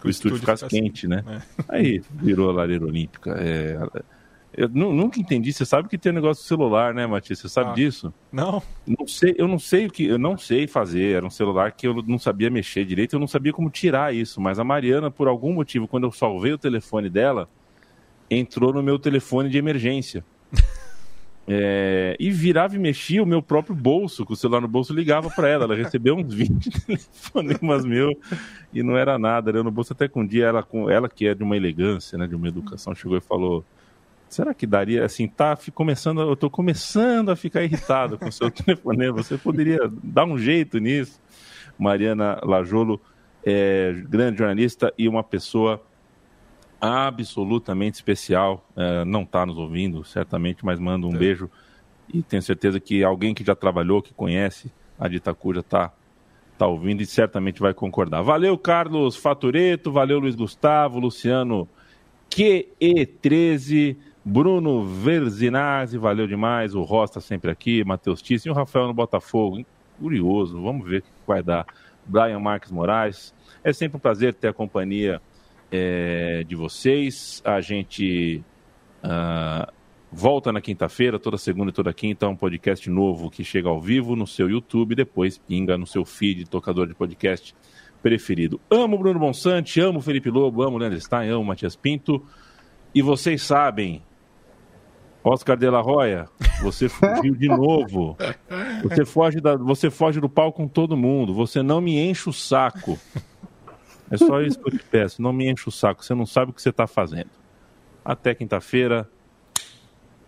que o, estúdio, estúdio ficasse quente, né? é. Aí virou a lareira olímpica. É, eu nu- nunca entendi. Você sabe que tem um negócio do celular, né, Matias? Você sabe Ah. disso? Não, Não sei, eu não sei o que, eu não sei fazer. Era um celular que eu não sabia mexer direito, eu não sabia como tirar isso. Mas a Mariana, por algum motivo, quando eu salvei o telefone dela, entrou no meu telefone de emergência. É, e virava e mexia o meu próprio bolso, com o celular no bolso ligava para ela. Ela recebeu uns 20 telefonemas meus e não era nada. Era eu no bolso até que um dia ela, com ela que é de uma elegância, né, de uma educação, chegou e falou: Será que daria assim? Tá começando, eu tô começando a ficar irritado com o seu telefonema. Você poderia dar um jeito nisso? Mariana Lajolo é grande jornalista e uma pessoa absolutamente especial. É, não está nos ouvindo, certamente, mas manda um É. beijo. E tenho certeza que alguém que já trabalhou, que conhece a de Itacura, está tá ouvindo e certamente vai concordar. Valeu, Carlos Fatureto, valeu, Luiz Gustavo, Luciano QE13, Bruno Verzinazzi, valeu demais, o Rosta sempre aqui, Matheus Tisse e o Rafael no Botafogo. Curioso, vamos ver o que vai dar. Brian Marques Moraes, é sempre um prazer ter a companhia é, de vocês. A gente ah, volta na quinta-feira, toda segunda e toda quinta, um podcast novo que chega ao vivo no seu YouTube, depois pinga no seu feed, tocador de podcast preferido. Amo Bruno Bonsante, amo Felipe Lobo, amo Leandro Stein, amo Matias Pinto. E vocês sabem, Oscar de la Roya, você fugiu de novo. Você foge, da, você foge do pau com todo mundo. Você não me enche o saco. É só isso que eu te peço. Não me enche o saco. Você não sabe o que você está fazendo. Até quinta-feira,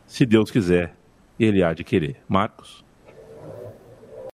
se Deus quiser, ele há de querer. Marcos.